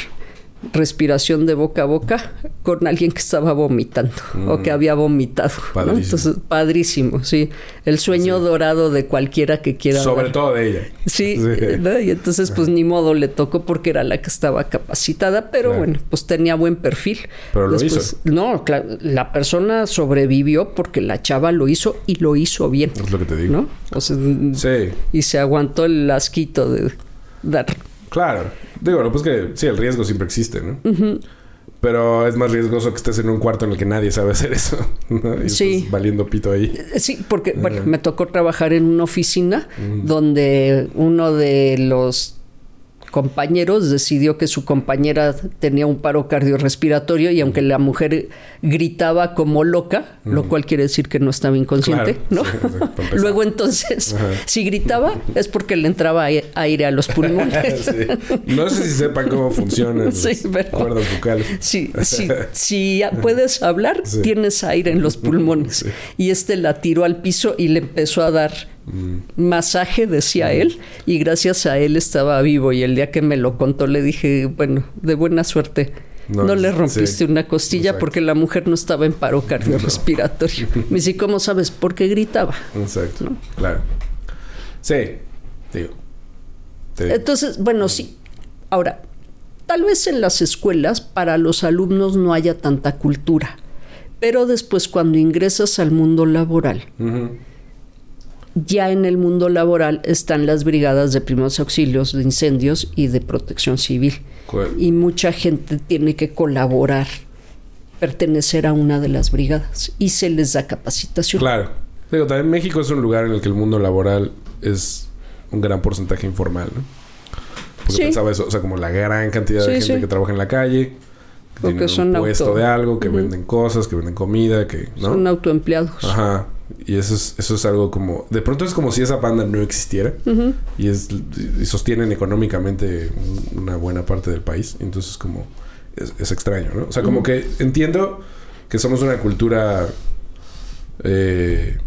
respiración de boca a boca con alguien que estaba vomitando o que había vomitado. Entonces, padrísimo, sí. El sueño dorado de cualquiera que quiera. Sobre todo de ella. Sí, ¿no? y entonces pues ni modo le tocó porque era la que estaba capacitada, pero Claro. bueno, pues tenía buen perfil. Pero lo hizo. No, la persona sobrevivió porque la chava lo hizo y lo hizo bien, Es lo que te digo. ¿no? O sea, Sí, y se aguantó el asquito de dar. Claro. Digo, lo pues que sí, el riesgo siempre existe, ¿no? Pero es más riesgoso que estés en un cuarto en el que nadie sabe hacer eso. ¿no? Y Sí. estás valiendo pito ahí. Eh, Sí, porque bueno, me tocó trabajar en una oficina donde uno de los compañeros decidió que su compañera tenía un paro cardiorrespiratorio y aunque la mujer gritaba como loca, lo cual quiere decir que no estaba inconsciente, Claro, ¿no? sí. Luego entonces, Ajá. si gritaba es porque le entraba ai- aire a los pulmones. Sí. No sé si sepan cómo funcionan Sí, las pero- cuerdas vocales. Si, si, si ya puedes hablar, tienes aire en los pulmones. Y este la tiró al piso y le empezó a dar Mm. Masaje, decía él, y gracias a él estaba vivo. Y el día que me lo contó, le dije, bueno, de buena suerte. No, No, le sí, rompiste una costilla exacto. porque la mujer no estaba en paro cardiorrespiratorio. Me dice, ¿cómo sabes? Porque gritaba. Exacto. Claro. Sí. Digo. Entonces, bueno, sí. Ahora, tal vez en las escuelas para los alumnos no haya tanta cultura, pero después cuando ingresas al mundo laboral. Ya en el mundo laboral están las brigadas de primeros auxilios, de incendios y de protección civil. Y mucha gente tiene que colaborar, pertenecer a una de las brigadas y se les da capacitación. Claro. Digo, también México es un lugar en el que el mundo laboral es un gran porcentaje informal, ¿no? Porque Sí. pensaba eso, o sea, como la gran cantidad de Sí, gente sí. que trabaja en la calle, que Porque tienen son un puesto auto- de algo, que venden cosas, que venden comida, que, ¿no? Son autoempleados. Ajá. Y eso es, eso es algo como... De pronto es como si esa banda no existiera. Y, es, y sostienen económicamente un- una buena parte del país. Entonces como... Es, es extraño, ¿no? O sea, como que entiendo que somos una cultura... eh,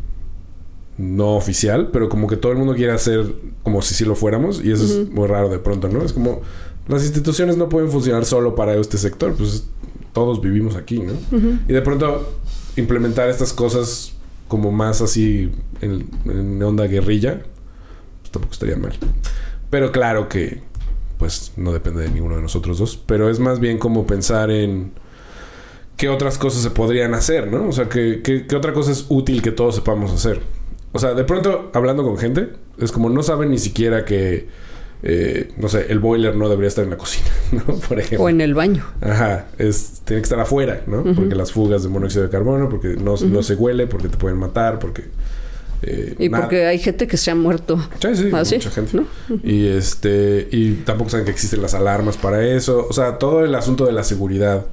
no oficial, pero como que todo el mundo quiere hacer como si sí lo fuéramos. Y eso es muy raro de pronto, ¿no? Es como... Las instituciones no pueden funcionar solo para este sector. Pues todos vivimos aquí, ¿no? Y de pronto implementar estas cosas como más así en, onda guerrilla, pues tampoco estaría mal. Pero claro que pues no depende de ninguno de nosotros dos, pero es más bien como pensar en qué otras cosas se podrían hacer, ¿no? O sea, qué, qué- qué otra cosa es útil que todos sepamos hacer. O sea, de pronto hablando con gente, es como no saben ni siquiera que, eh, no sé, el boiler no debería estar en la cocina, ¿no? Por ejemplo. O en el baño. Ajá, es, tiene que estar afuera, ¿no? Porque las fugas de monóxido de carbono, porque no, no se huele, porque te pueden matar, porque... eh, Y nada. porque hay gente que se ha muerto. Sí, sí, ¿Ah, sí? mucha gente. ¿No? Y este, y tampoco saben que existen las alarmas para eso. O sea, todo el asunto de la seguridad.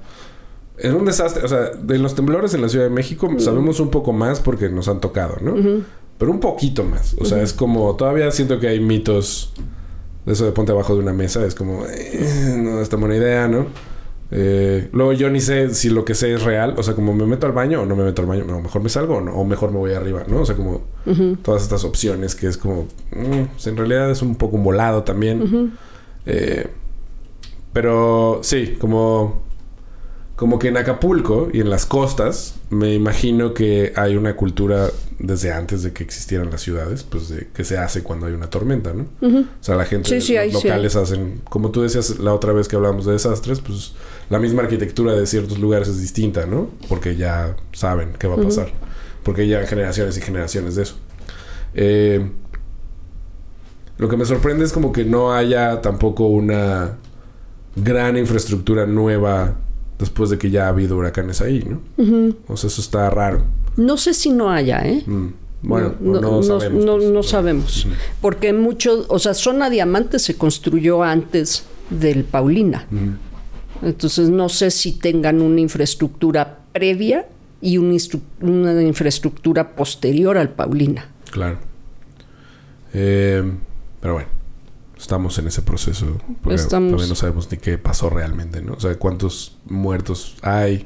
Es un desastre. O sea, de los temblores en la Ciudad de México sabemos un poco más porque nos han tocado, ¿no? Pero un poquito más. O sea, es como, todavía siento que hay mitos eso de ponte abajo de una mesa. Es como, eh, no es tan buena idea, ¿no? Eh, luego yo ni sé si lo que sé es real. O sea, como me meto al baño o no me meto al baño. No, mejor me salgo o, no, o mejor me voy arriba, ¿no? O sea, como todas estas opciones que es como... mm, pues en realidad es un poco un volado también. Eh, pero sí, como... Como que en Acapulco y en las costas me imagino que hay una cultura desde antes de que existieran las ciudades, pues de que se hace cuando hay una tormenta, ¿no? O sea, la gente, Sí, sí, los hay, sí locales hacen, como tú decías la otra vez que hablábamos de desastres, pues la misma arquitectura de ciertos lugares es distinta, ¿no? Porque ya saben qué va a pasar. Porque ya generaciones y generaciones de eso. Eh, lo que me sorprende es como que no haya tampoco una gran infraestructura nueva después de que ya ha habido huracanes ahí, ¿no? O sea, eso está raro. No sé si no haya, ¿eh? Mm. Bueno, no, sabemos. no- pues. sabemos. Porque mucho, o sea, Zona Diamante se construyó antes del Paulina. Mm. Entonces no sé si tengan una infraestructura previa y una, infraestructura posterior al Paulina. Claro. Eh, pero bueno, estamos en ese proceso. Porque Estamos. No sabemos ni qué pasó realmente, ¿no? O sea, cuántos muertos hay.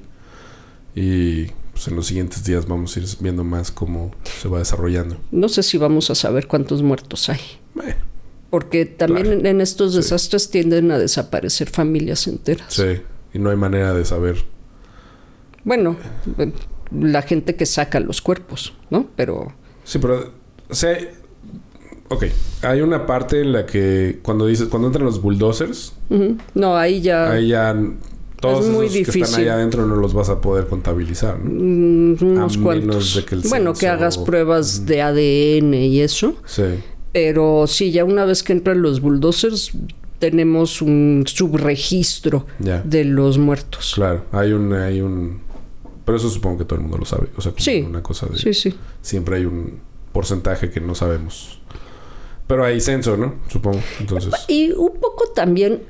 Y pues en los siguientes días vamos a ir viendo más cómo se va desarrollando. No sé si vamos a saber cuántos muertos hay. Porque también Claro. en, en estos Sí. desastres tienden a desaparecer familias enteras. sí. Y no hay manera de saber. Bueno, eh, la gente que saca los cuerpos, ¿no? Pero Sí, pero... O sea, ok. Hay una parte en la que cuando dices... Cuando entran los bulldozers... no, ahí ya Ahí ya... Todos Es muy esos que están difícil. ahí adentro no los vas a poder contabilizar, ¿no? mm, unos A cuantos. de que el bueno, que hagas pruebas de ADN y eso. Sí. Pero sí, ya una vez que entran los bulldozers, tenemos un subregistro de los muertos. Claro, hay un, hay un... Pero eso supongo que todo el mundo lo sabe. O sea, como Sí. una cosa de... Sí, sí. Siempre hay un porcentaje que no sabemos. Pero hay censo, ¿no? Supongo. Entonces... Y un poco también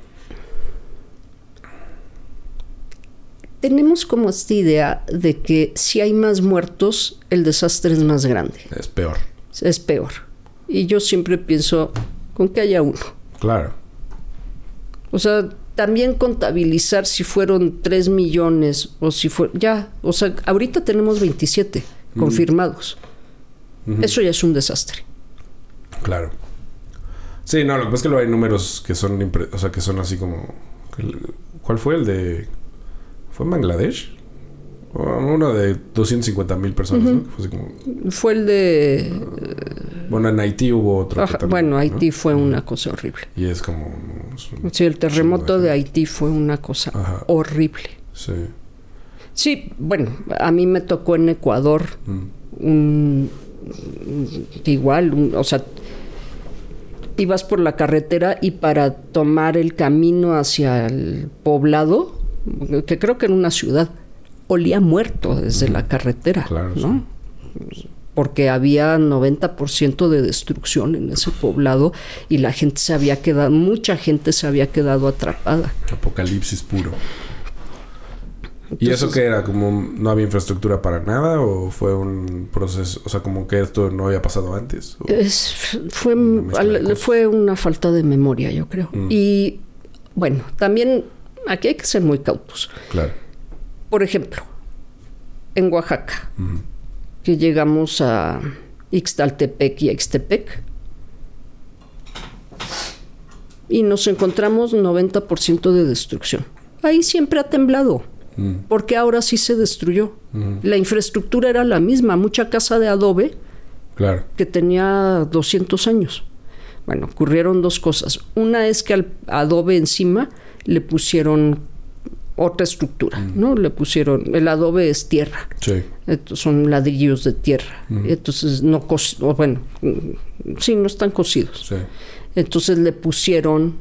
tenemos como esta idea de que si hay más muertos, el desastre es más grande, Es peor. es peor. Y yo siempre pienso con que haya uno. Claro. O sea, también contabilizar si fueron 3 millones o si fue ya, o sea, ahorita tenemos 27 confirmados. Ujú. Eso ya es un desastre. Claro. Sí, no, lo que pasa es que luego hay números que son... impre- O sea, que son así como... ¿Cuál fue el de...? ¿Fue en Bangladesh? O Uno de 250 mil personas, ¿no? Fue así como- Fue el de Bueno, en Haití hubo otro. Ajá, también, bueno, ¿no? Haití fue una cosa horrible. Y es como... es Sí, el terremoto de de Haití fue una cosa Ajá. horrible. Sí. Sí, bueno, a mí me tocó en Ecuador Mm. un igual, un- o sea, ibas por la carretera y para tomar el camino hacia el poblado, que creo que era una ciudad, olía muerto desde la carretera, Claro, ¿no? Porque había 90% de destrucción en ese poblado y la gente se había quedado, mucha gente se había quedado atrapada. Apocalipsis puro. ¿Y eso qué era? ¿Como no había infraestructura para nada? ¿O fue un proceso? O sea, como que esto no había pasado antes. ¿O- Es- fue, Una al- fue una falta de memoria, yo creo. Mm. Y bueno, también aquí hay que ser muy cautos. Claro. Por ejemplo, en Oaxaca, que llegamos a Ixtaltepec y a Ixtepec, y nos encontramos 90% de destrucción. Ahí siempre ha temblado, porque ahora sí se destruyó. La infraestructura era la misma, mucha casa de adobe Claro. que tenía 200 años. Bueno, ocurrieron dos cosas. Una es que al adobe encima le pusieron otra estructura, ¿no? Le pusieron, el adobe es tierra, Sí. estos son ladrillos de tierra. Entonces no cos- o bueno, mm, sí, no están cocidos. Sí. Entonces le pusieron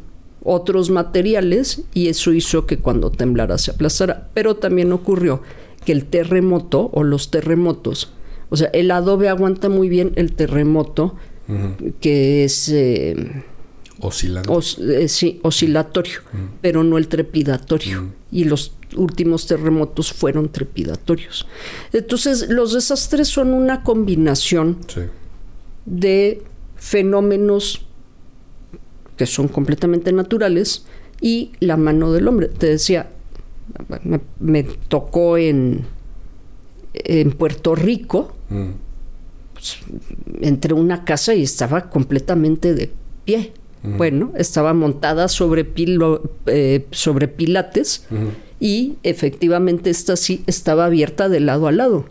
otros materiales y eso hizo que cuando temblara se aplastara. Pero también ocurrió que el terremoto o los terremotos, o sea, el adobe aguanta muy bien el terremoto que es eh, Oscilando. os- eh, sí, oscilatorio, pero no el trepidatorio. Y los últimos terremotos fueron trepidatorios. Entonces, los desastres son una combinación sí. de fenómenos que son completamente naturales y la mano del hombre. Te decía, me, me tocó en, en Puerto Rico, Mm. entré a una casa y estaba completamente de pie. Bueno, estaba montada sobre, pilo- eh, sobre pilates y efectivamente esta sí estaba abierta de lado a lado.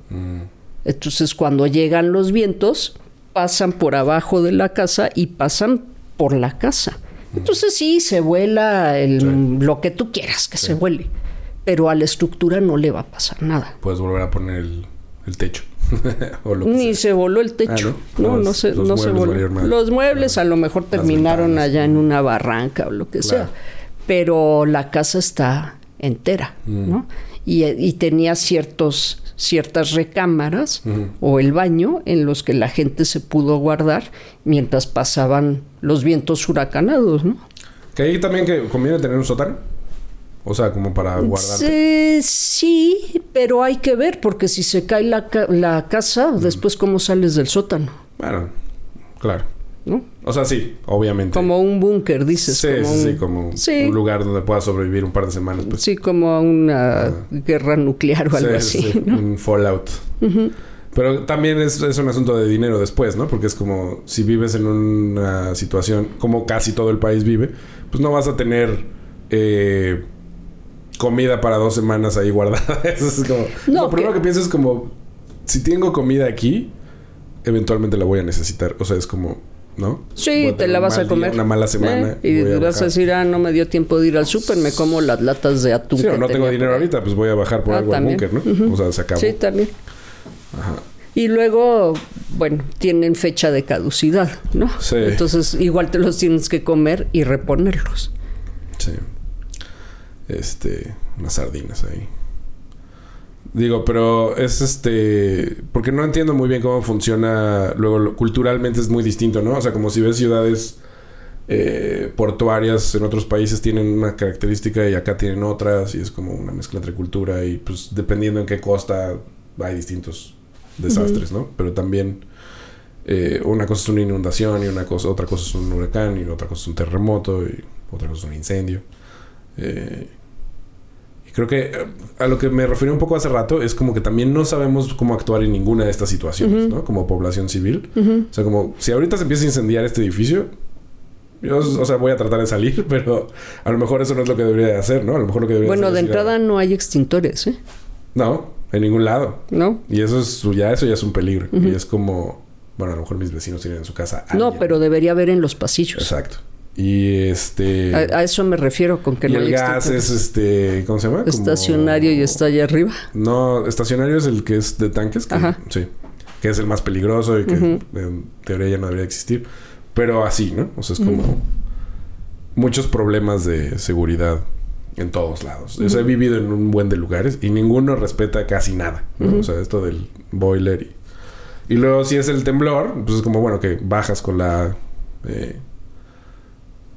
Entonces cuando llegan los vientos, pasan por abajo de la casa y pasan por la casa. Entonces sí, se vuela el- Sí. lo que tú quieras que se vuele, pero a la estructura no le va a pasar nada. Puedes volver a poner el, el techo. o lo que Ni sea. se voló el techo. Ah, ¿no? no, Los- no se, no voló. Los muebles a lo mejor terminaron ventanas. allá en una barranca o lo que Claro. sea. Pero la casa está entera, Mm. ¿no? Y, y tenía ciertos, ciertas recámaras Ujú. o el baño en los que la gente se pudo guardar mientras pasaban los vientos huracanados, ¿no? Que ahí también que conviene tener un sótano. O sea, como para guardarte. Sí, sí, pero hay que ver, porque si se cae la, ca- la casa, después cómo sales del sótano, Bueno, claro. ¿no? O sea, sí, obviamente. Como un búnker, dices. sí, como sí, sí, como Sí. un lugar donde puedas sobrevivir un par de semanas. Pues. Sí, como una guerra nuclear o algo Sí, así, sí, ¿no? Un fallout. Pero también es, es un asunto de dinero después, ¿no? Porque es como si vives en una situación como casi todo el país vive, pues no vas a tener eh, comida para dos semanas ahí guardada. Eso es como... No, lo primero que- que pienso es como, si tengo comida aquí, eventualmente la voy a necesitar. O sea, es como, ¿no? Sí, te la vas a día, comer. una mala semana. ¿Eh? Y voy a vas a decir, ah, no me dio tiempo de ir al súper, me como las latas de atún. Sí, o no tengo dinero ahorita, pues voy a bajar por Ah, algo al búnker, ¿no? O sea, se acabó. Sí, también. Ajá. Y luego, bueno, tienen fecha de caducidad, ¿no? Sí. Entonces, igual te los tienes que comer y reponerlos. Sí. Este, unas sardinas ahí. Digo, pero es este. Porque no entiendo muy bien cómo funciona. Luego, lo- culturalmente es muy distinto, ¿no? O sea, como si ves ciudades eh, portuarias en otros países tienen una característica y acá tienen otras, y es como una mezcla entre cultura y, pues, dependiendo en qué costa, hay distintos desastres, ¿no? Pero también. eh, una cosa es una inundación y una cosa, otra cosa es un huracán y otra cosa es un terremoto y otra cosa es un incendio. Eh, y creo que eh, a lo que me refería un poco hace rato es como que también no sabemos cómo actuar en ninguna de estas situaciones, ¿no? Como población civil. O sea, como si ahorita se empieza a incendiar este edificio, yo, o sea, voy a tratar de salir, pero a lo mejor eso no es lo que debería de hacer, ¿no? A lo mejor lo que debería Bueno, hacer de a- entrada no hay extintores, ¿eh? No, en ningún lado. ¿No? Y eso es ya eso ya es un peligro. Y es como, bueno, a lo mejor mis vecinos tienen en su casa. a No, alguien. pero debería haber en los pasillos. Exacto. Y este. A, a eso me refiero con que y no el hay gas es este. ¿Cómo se llama? Como- estacionario y está allá arriba. No, estacionario es el que es de tanques. Que, Ajá. Sí. Que es el más peligroso y que Ujú. en teoría ya no debería existir. Pero así, ¿no? O sea, es como muchos problemas de seguridad en todos lados. O sea, he vivido en un buen de lugares y ninguno respeta casi nada. ¿no? O sea, esto del boiler y... Y luego si es el temblor, pues es como, bueno, que bajas con la... eh,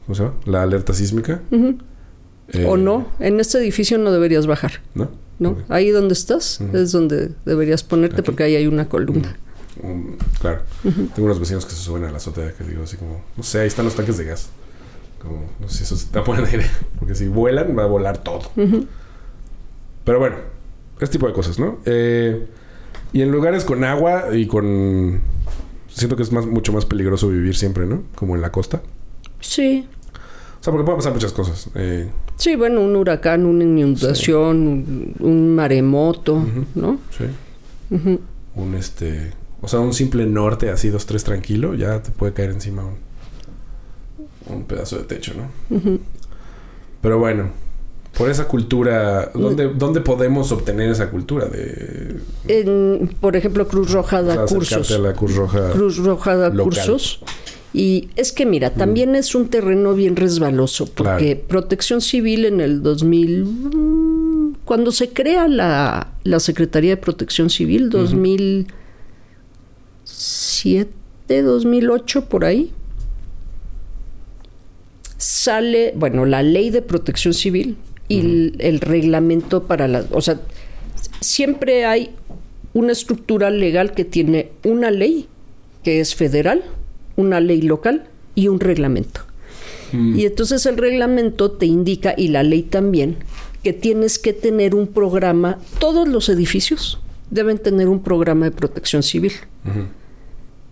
¿Cómo se llama? La alerta sísmica. Eh, o no, en este edificio no deberías bajar. ¿No? ¿no? Ahí donde estás es donde deberías ponerte Aquí. porque ahí hay una columna. Um, claro. Tengo unos vecinos que se suben a la azotea que digo así como, no sé, ahí están los tanques de gas. Como, no sé si eso está buen aire. Porque si vuelan, va a volar todo. Pero bueno, este tipo de cosas, ¿no? Eh, y en lugares con agua y con... Siento que es más, mucho más peligroso vivir siempre, ¿no? Como en la costa. Sí. O sea, porque pueden pasar muchas cosas. Eh, Sí, bueno, un huracán, una inundación, un, un maremoto, Ujú. ¿no? sí. Ujú. Un este... O sea, un simple norte así, dos, tres tranquilo, ya te puede caer encima un, un pedazo de techo, ¿no? Ujú. Pero bueno, por esa cultura, ¿dónde, ¿dónde podemos obtener esa cultura? De En, por ejemplo, Cruz Roja o da sea, acercarte cursos. a la Cruz Roja. Cruz Roja da local. cursos. Y es que mira, también es un terreno bien resbaloso, porque Claro. Protección Civil en el 2000, mm, cuando se crea la, la Secretaría de Protección Civil, 2007, 2008, por ahí, sale, bueno, la ley de protección civil y el, el reglamento para la, o sea, siempre hay una estructura legal que tiene una ley que es federal, una ley local y un reglamento. Y entonces el reglamento te indica, y la ley también, que tienes que tener un programa, todos los edificios deben tener un programa de protección civil.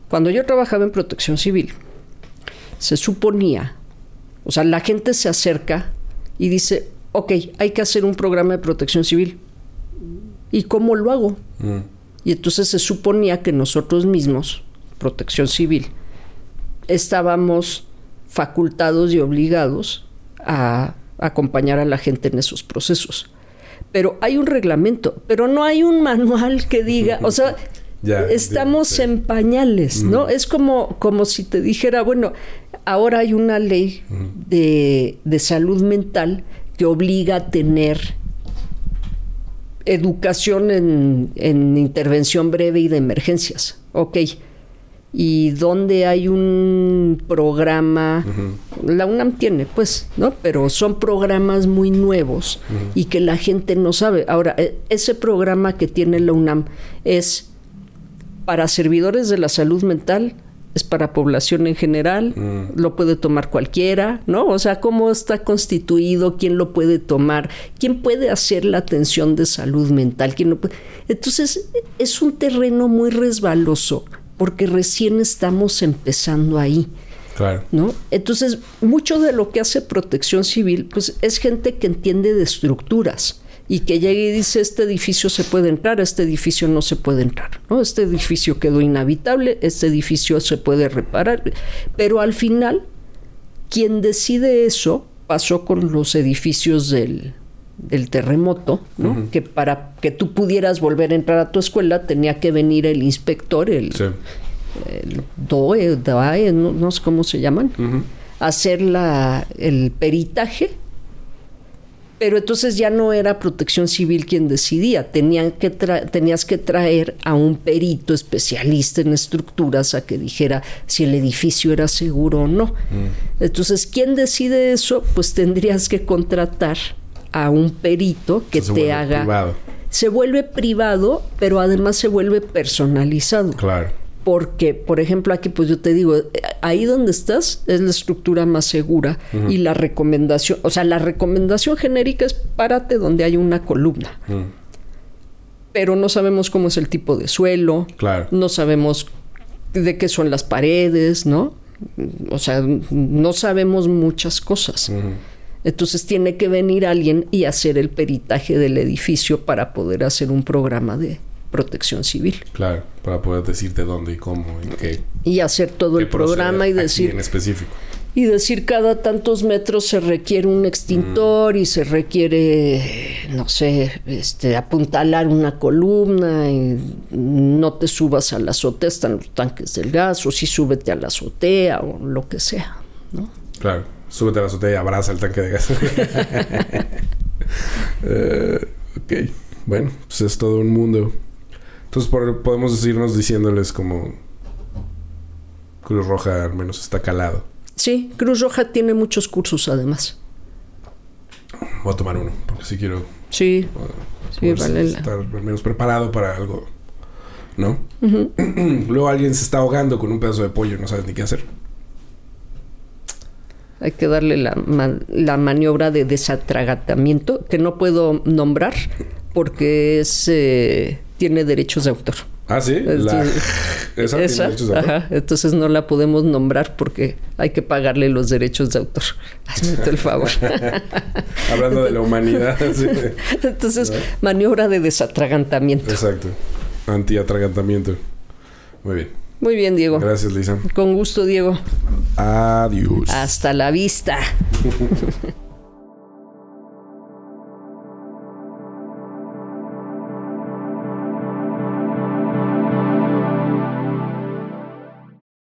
Cuando yo trabajaba en protección civil, se suponía, o sea, la gente se acerca y dice, ok, hay que hacer un programa de protección civil. ¿Y cómo lo hago? Mm. Y entonces se suponía que nosotros mismos, protección civil, estábamos facultados y obligados a acompañar a la gente en esos procesos. Pero hay un reglamento, pero no hay un manual que diga, o sea, Ya, estamos en pañales, ¿no? Es como, como si te dijera, bueno, ahora hay una ley de, de salud mental que obliga a tener educación en, en intervención breve y de emergencias. Ok. ¿Y dónde hay un programa? La UNAM tiene, pues, ¿no? Pero son programas muy nuevos y que la gente no sabe. Ahora, e- ese programa que tiene la UNAM es para servidores de la salud mental, es para población en general, lo puede tomar cualquiera, ¿no? O sea, cómo está constituido, quién lo puede tomar, quién puede hacer la atención de salud mental, quién puede. Entonces, es un terreno muy resbaloso porque recién estamos empezando ahí. Claro. ¿no? Entonces, mucho de lo que hace protección civil, pues es gente que entiende de estructuras y que llega y dice, este edificio se puede entrar, este edificio no se puede entrar, ¿no? Este edificio quedó inhabitable, este edificio se puede reparar, pero al final, quien decide eso pasó con los edificios del, del terremoto, ¿no? Que para que tú pudieras volver a entrar a tu escuela tenía que venir el inspector, el, Sí. el DOE, DAE, no, no sé cómo se llaman, hacer la, el peritaje Pero entonces ya no era protección civil quien decidía, Tenían que tenías que traer a un perito especialista en estructuras a que dijera si el edificio era seguro o no. Mm. Entonces, ¿quién decide eso? Pues tendrías que contratar a un perito que te haga... Privado. Se vuelve privado, pero además se vuelve personalizado. Claro porque, por ejemplo, aquí pues yo te digo, ahí donde estás es la estructura más segura y la recomendación, o sea, la recomendación genérica es párate donde hay una columna. Pero no sabemos cómo es el tipo de suelo, claro. no sabemos de qué son las paredes, ¿no? O sea, no sabemos muchas cosas. Entonces tiene que venir alguien y hacer el peritaje del edificio para poder hacer un programa de, protección civil. Claro, para poder decirte dónde y cómo y qué. Y hacer todo el programa y decir... En específico. Y decir cada tantos metros se requiere un extintor y se requiere, no sé, este, apuntalar una columna y no te subas a la azotea, están los tanques del gas, o si súbete a la azotea o lo que sea, ¿no? Claro, súbete a la azotea y abraza el tanque de gas. Eh, ok, bueno, pues es todo un mundo. Entonces podemos decirnos diciéndoles como Cruz Roja al menos está calado. Sí, Cruz Roja tiene muchos cursos además. Voy a tomar uno, porque si quiero. Sí. sí vale estar al menos preparado para algo. ¿No? Luego alguien se está ahogando con un pedazo de pollo y no sabes ni qué hacer. Hay que darle la, la maniobra de desatragatamiento, que no puedo nombrar porque es eh, tiene derechos de autor. Ah, sí. esa, tiene derechos de autor. entonces no la podemos nombrar porque hay que pagarle los derechos de autor. Hazme el favor. Hablando de la humanidad. Entonces, maniobra de desatragantamiento. Exacto. Antiatragantamiento. Muy bien. Muy bien, Diego. Gracias, Lisa. Con gusto, Diego. Adiós. Hasta la vista.